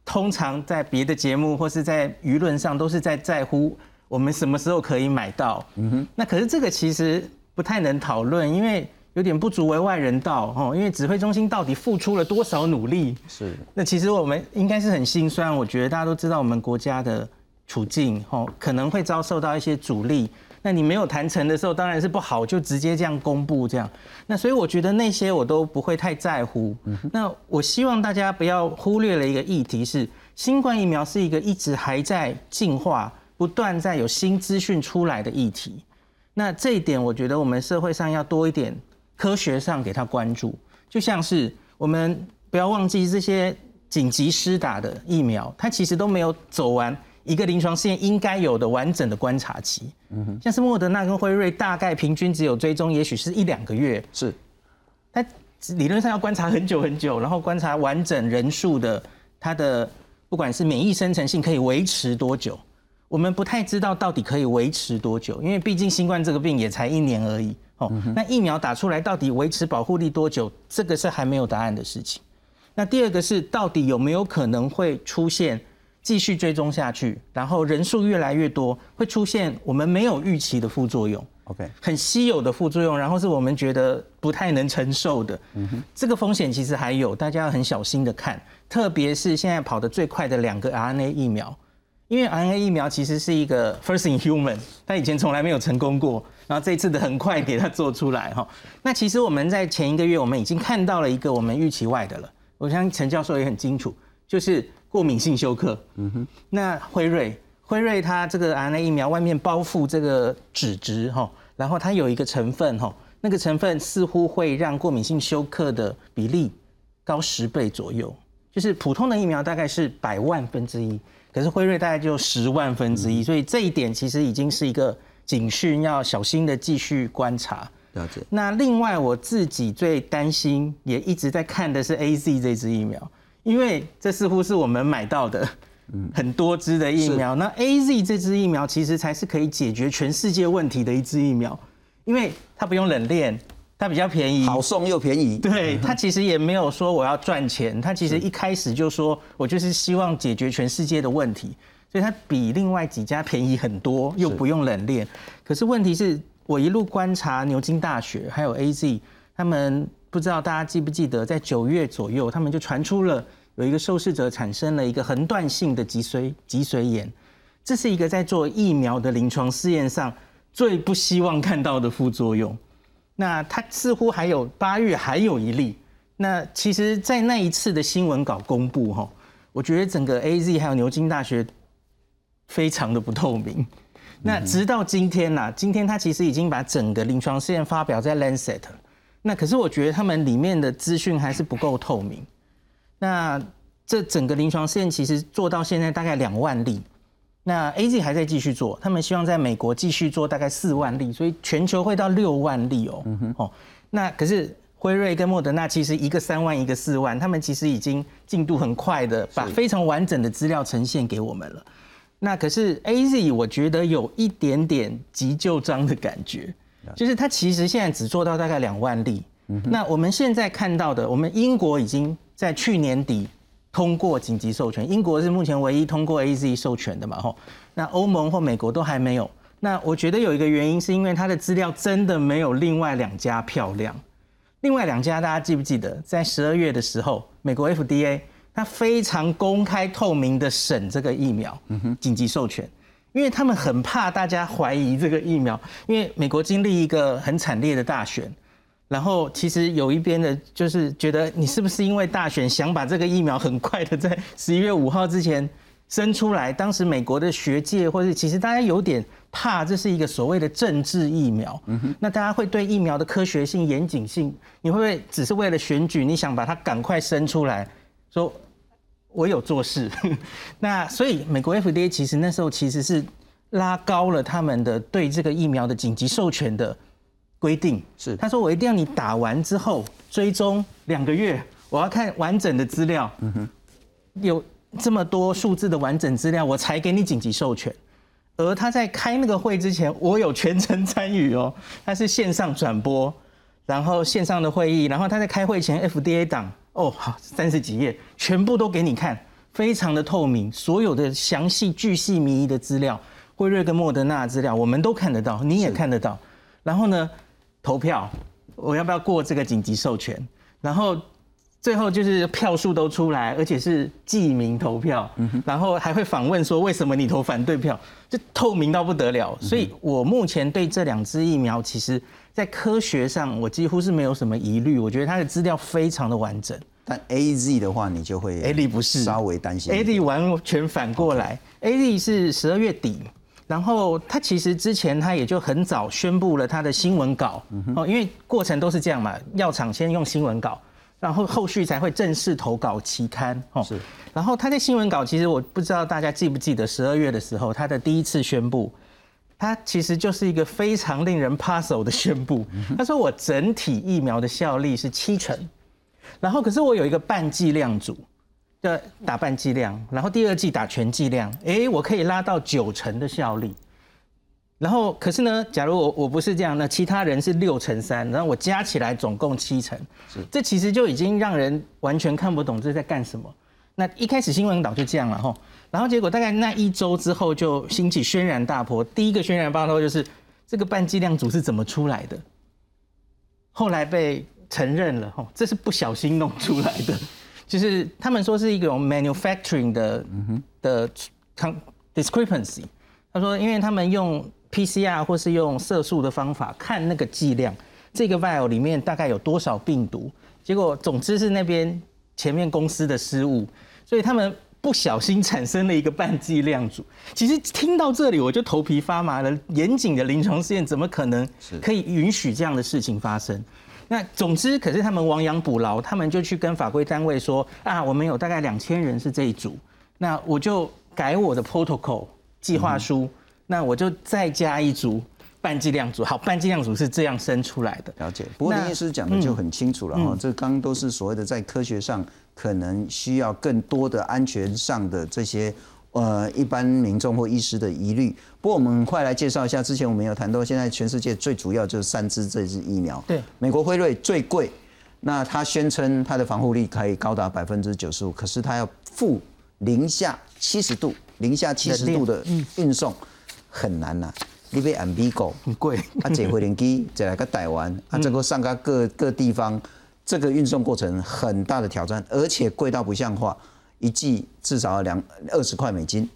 Speaker 3: 通常在别的节目或是在舆论上都是在在乎我们什么时候可以买到。嗯哼，那可是这个其实不太能讨论，因为。有点不足为外人道哦，因为指挥中心到底付出了多少努力？
Speaker 1: 是。
Speaker 3: 那其实我们应该是很心酸。我觉得大家都知道我们国家的处境哦，可能会遭受到一些阻力。那你没有谈成的时候，当然是不好，就直接这样公布这样。那所以我觉得那些我都不会太在乎。那我希望大家不要忽略了一个议题是，新冠疫苗是一个一直还在进化、不断在有新资讯出来的议题。那这一点，我觉得我们社会上要多一点科学上给他关注，就像是我们不要忘记这些紧急施打的疫苗，它其实都没有走完一个临床试验应该有的完整的观察期。嗯哼，像是莫德纳跟辉瑞，大概平均只有追踪，也许是一两个月。
Speaker 1: 是，
Speaker 3: 它理论上要观察很久很久，然后观察完整人数的它的不管是免疫生成性可以维持多久。我们不太知道到底可以维持多久，因为毕竟新冠这个病也才一年而已哦。那疫苗打出来到底维持保护力多久，这个是还没有答案的事情。那第二个是到底有没有可能会出现继续追踪下去，然后人数越来越多，会出现我们没有预期的副作用
Speaker 1: ？OK，
Speaker 3: 很稀有的副作用，然后是我们觉得不太能承受的。这个风险其实还有，大家要很小心的看，特别是现在跑得最快的两个 RNA 疫苗。因为 RNA 疫苗其实是一个 first in human，它以前从来没有成功过，然后这一次的很快给它做出来哈。那其实我们在前一个月，我们已经看到了一个我们预期外的了。我相信陈教授也很清楚，就是过敏性休克。嗯哼。那辉瑞，辉瑞它这个 RNA 疫苗外面包覆这个脂质哈，然后它有一个成分哈，那个成分似乎会让过敏性休克的比例高十倍左右，就是普通的疫苗大概是百万分之一。可是辉瑞大概就十万分之一，所以这一点其实已经是一个警讯，要小心的继续观察。
Speaker 1: 了解。
Speaker 3: 那另外我自己最担心，也一直在看的是 A Z 这支疫苗，因为这似乎是我们买到的很多支的疫苗。那 A Z 这支疫苗其实才是可以解决全世界问题的一支疫苗，因为它不用冷链。它比较便宜，
Speaker 1: 好送又便宜。
Speaker 3: 对，它其实也没有说我要赚钱，它其实一开始就说我就是希望解决全世界的问题，所以它比另外几家便宜很多，又不用冷链。可是问题是我一路观察牛津大学还有 A Z，他们不知道大家记不记得，在九月左右，他们就传出了有一个受试者产生了一个横断性的脊髓脊髓炎，这是一个在做疫苗的临床试验上最不希望看到的副作用。那他似乎还有八月还有一例，那其实，在那一次的新闻稿公布哈，我觉得整个 A Z 还有牛津大学非常的不透明。那直到今天呐，今天他其实已经把整个临床试验发表在 Lancet，那可是我觉得他们里面的资讯还是不够透明。那这整个临床试验其实做到现在大概两万例。那 A Z 还在继续做，他们希望在美国继续做大概四万例，所以全球会到六万例哦。哦，那可是辉瑞跟莫德纳其实一个三万，一个四万，他们其实已经进度很快的把非常完整的资料呈现给我们了。那可是 A Z 我觉得有一点点急救章的感觉，就是它其实现在只做到大概两万例。那我们现在看到的，我们英国已经在去年底。通过紧急授权，英国是目前唯一通过 A Z 授权的嘛？吼，那欧盟或美国都还没有。那我觉得有一个原因，是因为它的资料真的没有另外两家漂亮。另外两家大家记不记得，在十二月的时候，美国 F D A 它非常公开透明的审这个疫苗，紧急授权，因为他们很怕大家怀疑这个疫苗，因为美国经历一个很惨烈的大选。然后其实有一边的，就是觉得你是不是因为大选想把这个疫苗很快的在十一月五号之前生出来？当时美国的学界或者其实大家有点怕，这是一个所谓的政治疫苗。嗯哼，那大家会对疫苗的科学性、严谨性，你会不会只是为了选举，你想把它赶快生出来？说我有做事。那所以美国 FDA 其实那时候其实是拉高了他们的对这个疫苗的紧急授权的。规定。
Speaker 1: 是，
Speaker 3: 他说我一定要你打完之后追踪两个月，我要看完整的资料，嗯哼，有这么多数字的完整资料，我才给你紧急授权。而他在开那个会之前，我有全程参与哦，他是线上转播，然后线上的会议，然后他在开会前 FDA 档，哦好三十几页，全部都给你看，非常的透明，所有的详细巨细靡遗的资料，辉瑞跟莫德纳资料我们都看得到，你也看得到，然后呢？投票，我要不要过这个紧急授权？然后最后就是票数都出来，而且是记名投票，然后还会访问说为什么你投反对票，就透明到不得了。所以我目前对这两支疫苗，其实在科学上我几乎是没有什么疑虑，我觉得它的资料非常的完整。
Speaker 1: 但 A Z 的话，你就会
Speaker 3: A Z 不是
Speaker 1: 稍微担心。
Speaker 3: A Z 完全反过来，A Z 是十二月底，然后他其实之前他也就很早宣布了他的新闻稿哦，因为过程都是这样嘛，药厂先用新闻稿，然后后续才会正式投稿期刊哦。
Speaker 1: 是，
Speaker 3: 然后他在新闻稿，其实我不知道大家记不记得十二月的时候，他的第一次宣布。他其实就是一个非常令人 puzzle 的宣布。他说：“我整体疫苗的效力是七成，然后可是我有一个半剂量组，的打半剂量，然后第二季打全剂量，诶，我可以拉到九成的效力。然后可是呢，假如我我不是这样，那其他人是六成三，然后我加起来总共七成，这其实就已经让人完全看不懂这在干什么。那一开始新闻稿就这样了吼，然后结果大概那一周之后就兴起轩然大波。第一个轩然大波就是这个半剂量组是怎么出来的，后来被承认了吼，这是不小心弄出来的，就是他们说是一种 manufacturing 的的 discrepancy。他说，因为他们用 PCR 或是用色素的方法看那个剂量，这个 vial 里面大概有多少病毒，结果总之是那边前面公司的失误，所以他们不小心产生了一个半剂量组。其实听到这里我就头皮发麻了，严谨的临床试验怎么可能可以允许这样的事情发生？那总之，可是他们亡羊补牢，他们就去跟法规单位说啊，我们有大概两千人是这一组，那我就改我的 protocol 计划书，那我就再加一组半剂量组。好，半剂量组是这样生出来的。
Speaker 1: 了解。不过林医师讲的就很清楚了哈，这刚刚都是所谓的在科学上可能需要更多的安全上的这些。呃，一般民众或医师的疑虑。不过我们很快来介绍一下，之前我们有谈到，现在全世界最主要就是三支这支疫苗。
Speaker 3: 对，
Speaker 1: 美国辉瑞最贵，那它宣称它的防护力可以高达百分之九十五，可是它要负零下七十度，零下七十度的运送很难呐。你被 M B 狗
Speaker 3: 很贵，
Speaker 1: 啊，坐飞机再来个台湾，啊，这个上个各各地方，这个运送过程很大的挑战，而且贵到不像话。一剂至少要两二十块美金，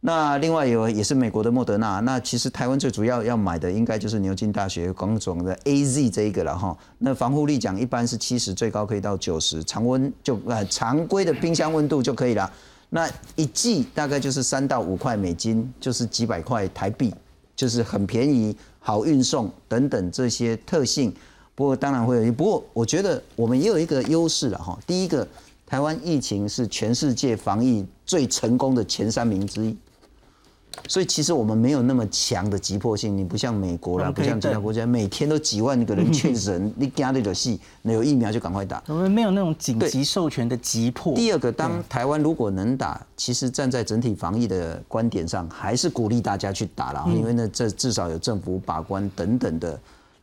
Speaker 1: 那另外有也是美国的莫德纳，那其实台湾最主要要买的应该就是牛津大学广总的 A Z 这一个了哈。那防护力讲一般是七十，最高可以到九十，常温就呃常规的冰箱温度就可以了。那一剂大概就是三到五块美金，就是几百块台币，就是很便宜、好运送等等这些特性。不过当然会有，不过我觉得我们也有一个优势了哈。第一个。台湾疫情是全世界防疫最成功的前三名之一，所以其实我们没有那么强的急迫性。你不像美国啦，不像其他国家，每天都几万个人确诊，你加那个戏，那有疫苗就赶快打。
Speaker 3: 我们没有那种紧急授权的急迫。
Speaker 1: 第二个，当台湾如果能打，其实站在整体防疫的观点上，还是鼓励大家去打了，因为呢，这至少有政府把关等等的。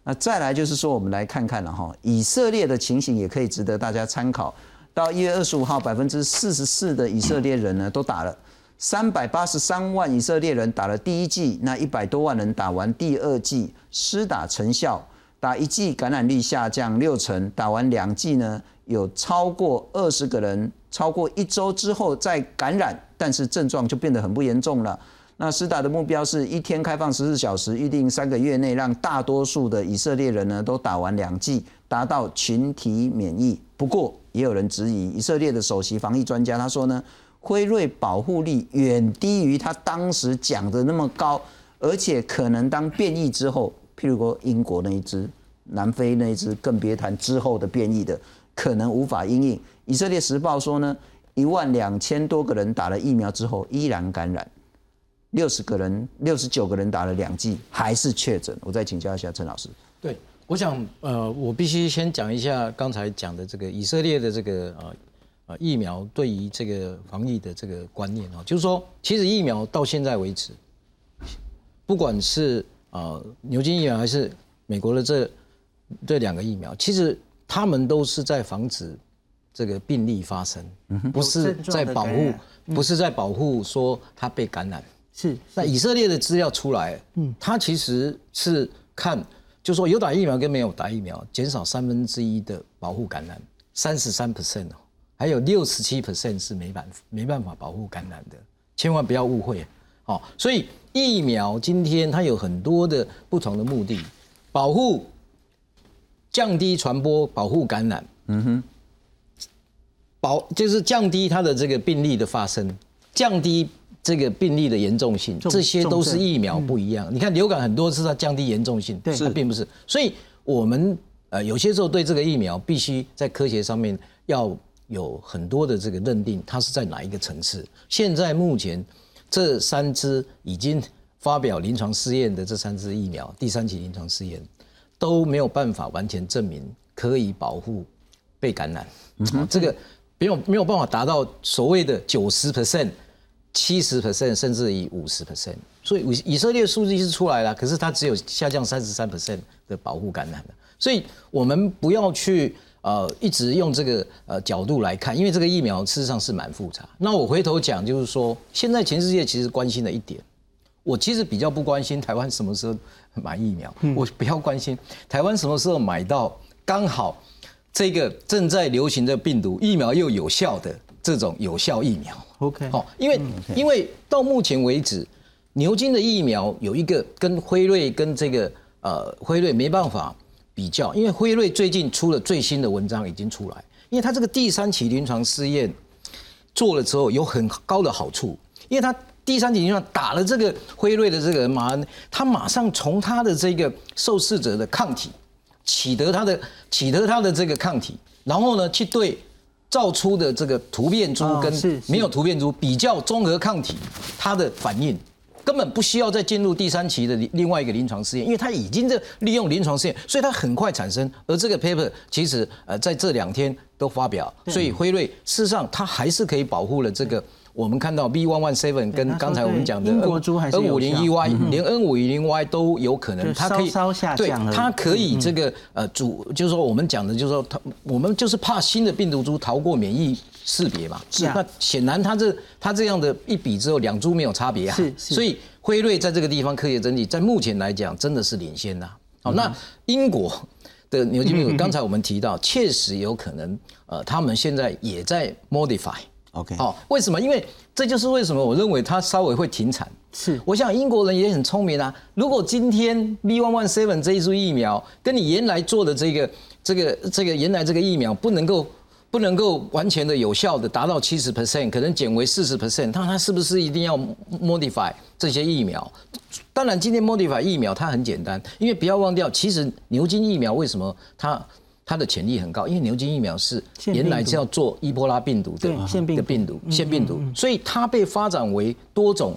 Speaker 1: 那再来就是说，我们来看看了哈，以色列的情形也可以值得大家参考。到一月二十五号，百分之四十四的以色列人呢都打了，三百八十三万以色列人打了第一剂，那一百多万人打完第二剂，施打成效，打一剂感染率下降六成，打完两剂呢有超过二十个人，超过一周之后再感染，但是症状就变得很不严重了。那施打的目标是一天开放十四小时，预定三个月内让大多数的以色列人呢都打完两剂，达到群体免疫。不过，也有人质疑以色列的首席防疫专家，他说呢，辉瑞保护力远低于他当时讲的那么高，而且可能当变异之后，譬如说英国那一只、南非那一只，更别谈之后的变异的，可能无法应应。以色列时报说呢，一万两千多个人打了疫苗之后依然感染，六十个人、六十九个人打了两剂还是确诊。我再请教一下陈老师。
Speaker 2: 对。我想，呃，我必须先讲一下刚才讲的这个以色列的这个呃呃疫苗对于这个防疫的这个观念啊，就是说，其实疫苗到现在为止，不管是呃牛津疫苗还是美国的这这两个疫苗，其实他们都是在防止这个病例发生，不是在保护，不是在保护说他被感染。
Speaker 3: 是。
Speaker 2: 那以色列的资料出来，嗯，他其实是看。就说有打疫苗跟没有打疫苗，减少三分之一的保护感染，三十三 percent 哦，还有六十七 percent 是没办没办法保护感染的，千万不要误会哦。所以疫苗今天它有很多的不同的目的，保护、降低传播、保护感染，嗯哼，保就是降低它的这个病例的发生，降低这个病例的严重性，
Speaker 3: 重
Speaker 2: 这些都是疫苗不一样。你看流感很多是它降低严重性，
Speaker 3: 对
Speaker 2: 它并不是。所以我们呃有些时候对这个疫苗必须在科学上面要有很多的这个认定，它是在哪一个层次。现在目前这三支已经发表临床试验的这三支疫苗，第三期临床试验都没有办法完全证明可以保护被感染。哦这个没有没有办法达到所谓的九十 percent、七十 percent，甚至以五十 percent。所以以以色列数据是出来了，可是它只有下降三十三 percent 的保护感染的。所以我们不要去呃一直用这个呃角度来看，因为这个疫苗事实上是蛮复杂。那我回头讲就是说，现在全世界其实关心的一点，我其实比较不关心台湾什么时候买疫苗，我不要关心台湾什么时候买到刚好这个正在流行的病毒疫苗又有效的这种有效疫苗。
Speaker 3: OK，
Speaker 2: 好，因为因为到目前为止，牛津的疫苗有一个跟辉瑞跟这个呃辉瑞没办法比较，因为辉瑞最近出了最新的文章已经出来，因为它这个第三期临床试验做了之后有很高的好处，因为它第三期临床打了这个辉瑞的这个马恩，他马上从他的这个受试者的抗体取得他的取得他的这个抗体，然后呢去对造出的这个突变株跟没有突变株比较综合抗体它的反应。根本不需要再进入第三期的另另外一个临床试验，因为它已经在利用临床试验，所以它很快产生。而这个 paper 其实呃在这两天都发表，所以辉瑞事实上它还是可以保护了这个我们看到 B one one seven 跟刚才我们讲的 N
Speaker 3: 有
Speaker 2: 五零
Speaker 3: 效。
Speaker 2: E Y 连 N 五零 Y 都有可能，它可以
Speaker 3: 稍稍下
Speaker 2: 对它可以这个呃主就是说我们讲的就是说它我们就是怕新的病毒株逃过免疫识别嘛，
Speaker 3: 是啊
Speaker 2: 那显然它这它这样的一比之后，两株没有差别啊，
Speaker 3: 是是。
Speaker 2: 所以辉瑞在这个地方科学整体在目前来讲真的是领先呐、好，那英国的牛津病毒，刚才我们提到，确实有可能，呃，他们现在也在 modify。
Speaker 1: OK，
Speaker 2: 好，为什么？因为这就是为什么我认为它稍微会停产。
Speaker 3: 是
Speaker 2: 我想英国人也很聪明啊。如果今天 B one one seven 这一株疫苗跟你原来做的这个这个这个原来这个疫苗不能够不能够完全的有效的达到七十 percent，可能减为四十 percent，那它是不是一定要 modify 这些疫苗？当然，今天 modify 疫苗它很简单，因为不要忘掉，其实牛津疫苗为什么它它的潜力很高？因为牛津疫苗是原来是要做伊波拉病毒的
Speaker 3: 对腺病毒
Speaker 2: 的病毒腺病毒，所以它被发展为多种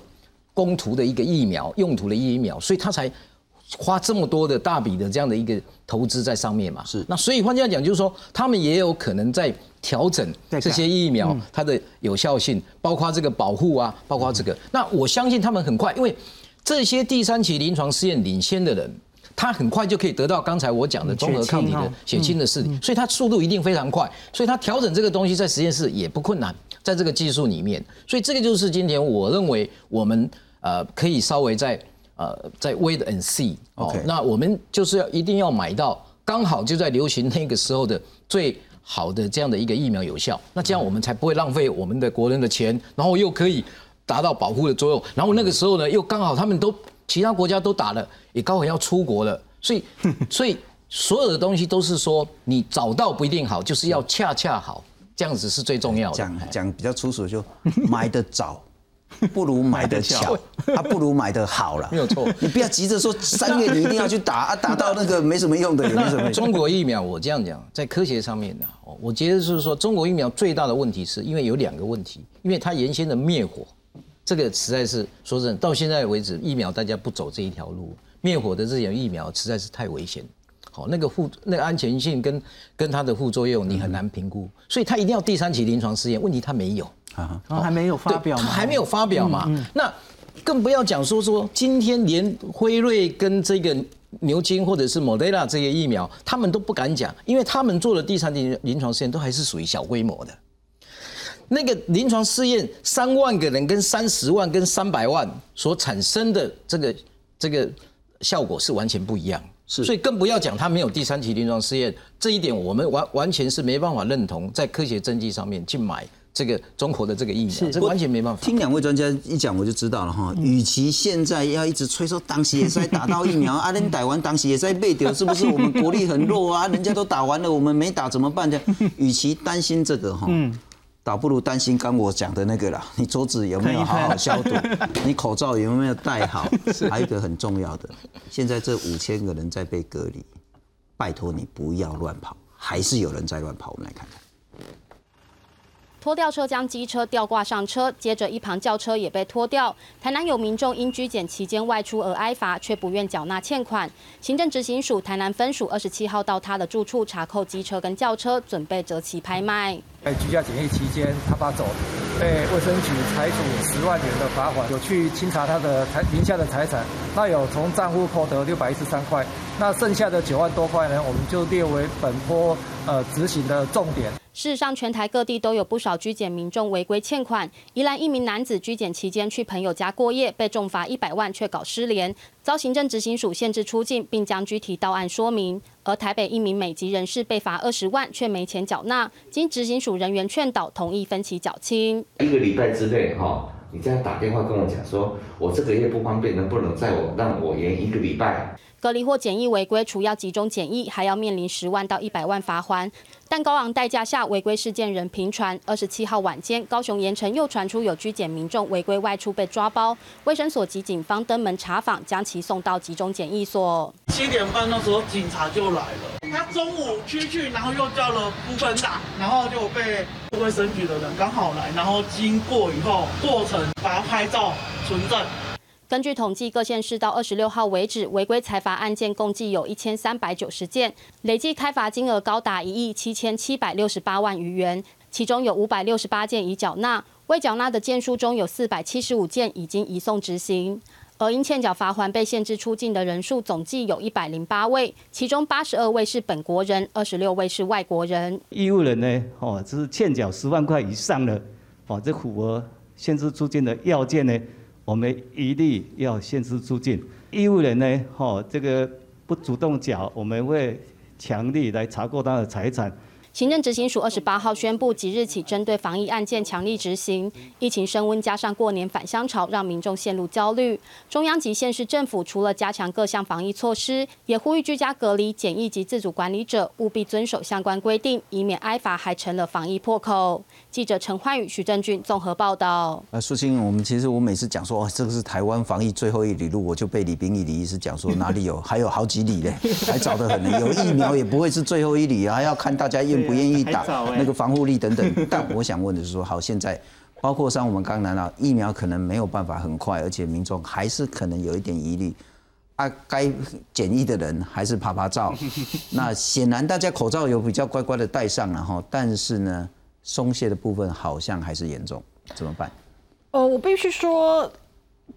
Speaker 2: 攻图的一个疫苗用途的疫苗，所以它才花这么多的大笔的这样的一个投资在上面嘛。
Speaker 1: 是
Speaker 2: 那所以换句话讲，就是说他们也有可能在调整这些疫苗它的有效性，包括这个保护啊，包括这个。那我相信他们很快，因为这些第三期临床试验领先的人。他很快就可以得到刚才我讲的综合抗体的血清的试体，所以它速度一定非常快，所以它调整这个东西在实验室也不困难，在这个技术里面，所以这个就是今天我认为我们呃可以稍微在呃在 wait and see 哦那我们就是要一定要买到刚好就在流行那个时候的最好的这样的一个疫苗有效，那这样我们才不会浪费我们的国人的钱，然后又可以达到保护的作用，然后那个时候呢又刚好他们都其他国家都打了，也刚好要出国了，所以 所以所有的东西都是说你找到不一定好，就是要恰恰好，这样子是最重要的。
Speaker 1: 讲讲比较粗俗，就买的早。不如买的巧，啊，不如买的好了，
Speaker 2: 没有错
Speaker 1: 你不要急着说三月你一定要去打啊，打到那个没什么用的，也没什么用。
Speaker 2: 中国疫苗，我这样讲，在科学上面呢，哦我觉得是说中国疫苗最大的问题是因为有两个问题，因为它原先的灭火，这个实在是说真的，到现在为止，疫苗大家不走这一条路，灭火的这种疫苗实在是太危险。好，那个副那个安全性跟跟它的副作用你很难评估，所以它一定要第三期临床试验，问题它没有。
Speaker 1: 啊，
Speaker 3: 还没有发表嘛，
Speaker 2: 对它还没有发表嘛。那更不要讲说说今天连辉瑞跟这个牛津或者是 Moderna 这些疫苗，他们都不敢讲，因为他们做的第三期临床试验都还是属于小规模的。那个临床试验三万个人跟三十万跟三百万所产生的这个这个效果是完全不一样。
Speaker 1: 是
Speaker 2: 所以更不要讲它没有第三期临床试验，这一点我们完完全是没办法认同，在科学证据上面去买这个中国的这个疫苗，这完全没办法。
Speaker 1: 听两位专家一讲，我就知道了哈。与其现在要一直催说当时也在打到疫苗，啊，恁台湾当时也在被丢，是不是我们国力很弱啊？人家都打完了，我们没打怎么办？这样，与其担心这个哈。倒不如担心刚我讲的那个啦，你桌子有没有好好消毒？你口罩有没有戴好？还有一个很重要的，现在这五千个人在被隔离，拜托你不要乱跑，还是有人在乱跑。我们来看看。
Speaker 13: 拖吊车将机车吊挂上车，接着一旁轿车也被拖掉。台南有民众因居检期间外出而挨罚，却不愿缴纳欠款。行政执行署台南分署二十七号到他的住处查扣机车跟轿车，准备择期拍卖。
Speaker 14: 在居家检疫期间，他把走，被卫生局裁处十万元的罚款。有去清查他的财名下的财产，那有从账户扣得六百一十三块，那剩下的九万多块呢，我们就列为本波呃执行的重点。
Speaker 13: 事实上，全台各地都有不少居检民众违规欠款。宜兰一名男子居检期间去朋友家过夜，被重罚一百万，却搞失联，遭行政执行署限制出境，并将居提到案说明。而台北一名美籍人士被罚二十万，却没钱缴纳，经执行署人员劝导，同意分期缴清。
Speaker 15: 一个礼拜之内，哈，你这样打电话跟我讲说，我这个月不方便，能不能在我让我延一个礼拜？
Speaker 13: 隔离或检疫违规，除要集中检疫，还要面临十万到一百万罚款。但高昂代价下，违规事件仍频传。二十七号晚间，高雄盐城又传出有居检民众违规外出被抓包，卫生所及警方登门查访，将其送到集中检疫所。
Speaker 16: 七点半那时候警察就来了，他中午出去，然后又叫了部分打，然后就被卫生局的人刚好来，然后经过以后，过程把他拍照存证。
Speaker 13: 根据统计，各县市到二十六号为止，违规财罚案件共计有一千三百九十件，累计开罚金额高达一亿七千七百六十八万余元，其中有五百六十八件已缴纳，未缴纳的件数中有四百七十五件已经移送执行。而因欠缴罚款被限制出境的人数总计有一百零八位，其中八十二位是本国人，二十六位是外国人。
Speaker 17: 义务人呢？哦，这是欠缴十万块以上的，哦，这符合限制出境的要件呢？我们一律要限制出境，义务人呢，哈，这个不主动缴，我们会强力来查扣他的财产。
Speaker 13: 行政执行署二十八号宣布，即日起针对防疫案件强力执行。疫情升温，加上过年返乡潮，让民众陷入焦虑。中央及县市政府除了加强各项防疫措施，也呼吁居家隔离、检疫及自主管理者务必遵守相关规定，以免挨罚，还成了防疫破口。记者陈焕宇、徐正俊综合报道。
Speaker 1: 呃，苏青，我们其实我每次讲说，哦，这个是台湾防疫最后一里路，我就被李炳义李医师讲说，哪里有，还有好几里嘞，还早得很呢。有疫苗也不会是最后一里啊，要看大家用。不愿意打那个防护力等等，但我想问的是说，好，现在包括像我们刚谈到疫苗可能没有办法很快，而且民众还是可能有一点疑虑啊，该检疫的人还是拍拍照。那显然大家口罩有比较乖乖的戴上了哈，但是呢，松懈的部分好像还是严重，怎么办？
Speaker 9: 哦，我必须说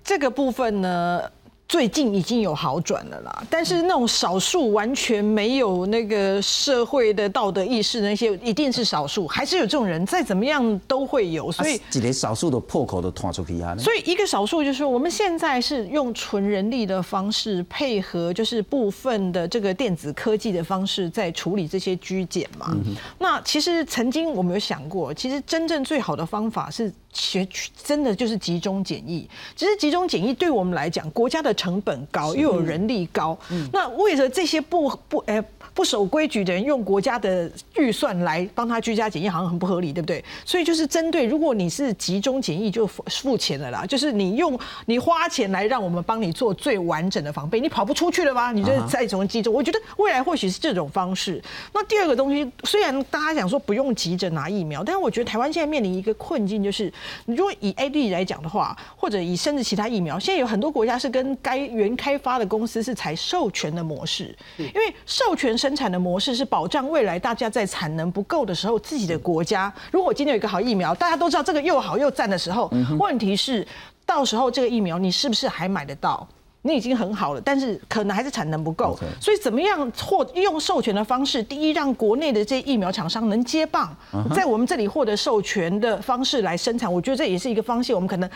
Speaker 9: 这个部分呢。最近已经有好转了啦，但是那种少数完全没有那个社会的道德意识的那些，一定是少数，还是有这种人，再怎么样都会有。所以
Speaker 1: 几连少数的破口都拖出去啊。
Speaker 9: 所以一个少数就是说，我们现在是用纯人力的方式配合，就是部分的这个电子科技的方式在处理这些拘检嘛。那其实曾经我们有想过，其实真正最好的方法是。其真的就是集中检疫，只是集中检疫对我们来讲，国家的成本高，又有人力高，那为了这些不不诶。不守规矩的人用国家的预算来帮他居家检疫，好像很不合理，对不对？所以就是针对，如果你是集中检疫，就付钱的啦。就是你用你花钱来让我们帮你做最完整的防备，你跑不出去了吗？你就再从集中。我觉得未来或许是这种方式。那第二个东西，虽然大家讲说不用急着拿疫苗，但是我觉得台湾现在面临一个困境，就是你如果以 A D 来讲的话，或者以甚至其他疫苗，现在有很多国家是跟该原开发的公司是采授权的模式，因为授权。生产的模式是保障未来大家在产能不够的时候，自己的国家如果今天有一个好疫苗，大家都知道这个又好又赞的时候，问题是到时候这个疫苗你是不是还买得到？你已经很好了，但是可能还是产能不够，所以怎么样获用授权的方式？第一，让国内的这些疫苗厂商能接棒，在我们这里获得授权的方式来生产，我觉得这也是一个方向。我们可能。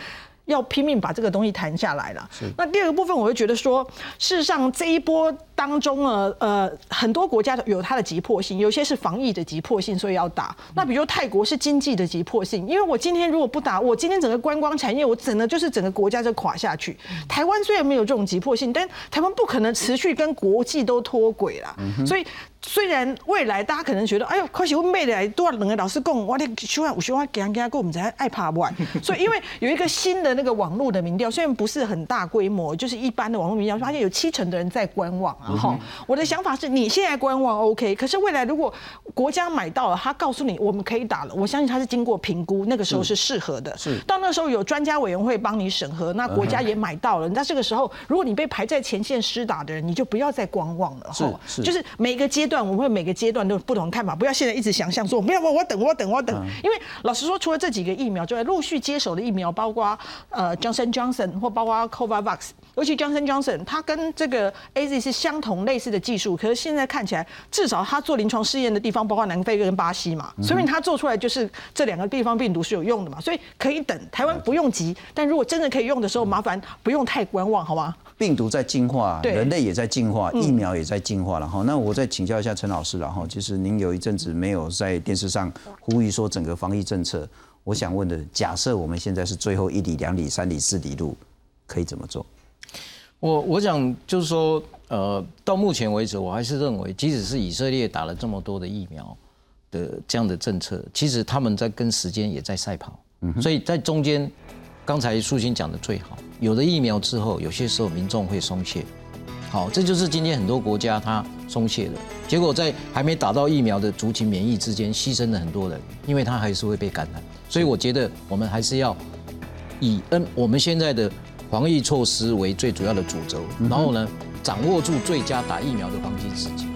Speaker 9: 要拼命把这个东西谈下来了。那第二个部分，我会觉得说，事实上这一波当中呢，呃，很多国家有它的急迫性，有些是防疫的急迫性，所以要打。那比如泰国是经济的急迫性，因为我今天如果不打，我今天整个观光产业，我整个就是整个国家就垮下去。台湾虽然没有这种急迫性，但台湾不可能持续跟国际都脱轨了，所以。虽然未来大家可能觉得，哎呦，可是我未来多少两个老师讲，我得希望我希望给人给他过，我们才爱怕玩。所以因为有一个新的那个网络的民调，虽然不是很大规模，就是一般的网络民调，发现有七成的人在观望啊。哈，我的想法是你现在观望 OK，可是未来如果国家买到了，他告诉你我们可以打了，我相信他是经过评估，那个时候是适合的。
Speaker 1: 是
Speaker 9: 到那时候有专家委员会帮你审核，那国家也买到了。那这个时候，如果你被排在前线施打的人，你就不要再观望了。
Speaker 1: 是是，
Speaker 9: 就是每个阶段我们会每个阶。段都有不同看法，不要现在一直想象说不要我我等我等我等，因为老实说，除了这几个疫苗之外，陆续接手的疫苗包括呃 Johnson Johnson 或包括 Covax，尤其 Johnson Johnson，它跟这个 A Z 是相同类似的技术，可是现在看起来，至少它做临床试验的地方包括南非跟巴西嘛，所以它做出来就是这两个地方病毒是有用的嘛，所以可以等，台湾不用急，但如果真的可以用的时候，麻烦不用太观望，好吗？
Speaker 1: 病毒在进化，人类也在进化，疫苗也在进化了哈。那我再请教一下陈老师了哈，其实您有一阵子没有在电视上呼吁说整个防疫政策，我想问的，假设我们现在是最后一里、两里、三里、四里路，可以怎么做？
Speaker 2: 我我想就是说，呃，到目前为止，我还是认为，即使是以色列打了这么多的疫苗的这样的政策，其实他们在跟时间也在赛跑，所以在中间。刚才素心讲的最好，有了疫苗之后，有些时候民众会松懈，好，这就是今天很多国家它松懈了，结果在还没打到疫苗的族群免疫之间牺牲了很多人，因为他还是会被感染，所以我觉得我们还是。要以嗯我们现在的防疫措施为最主要的主轴，然后呢，掌握住最佳打疫苗的黄金时机。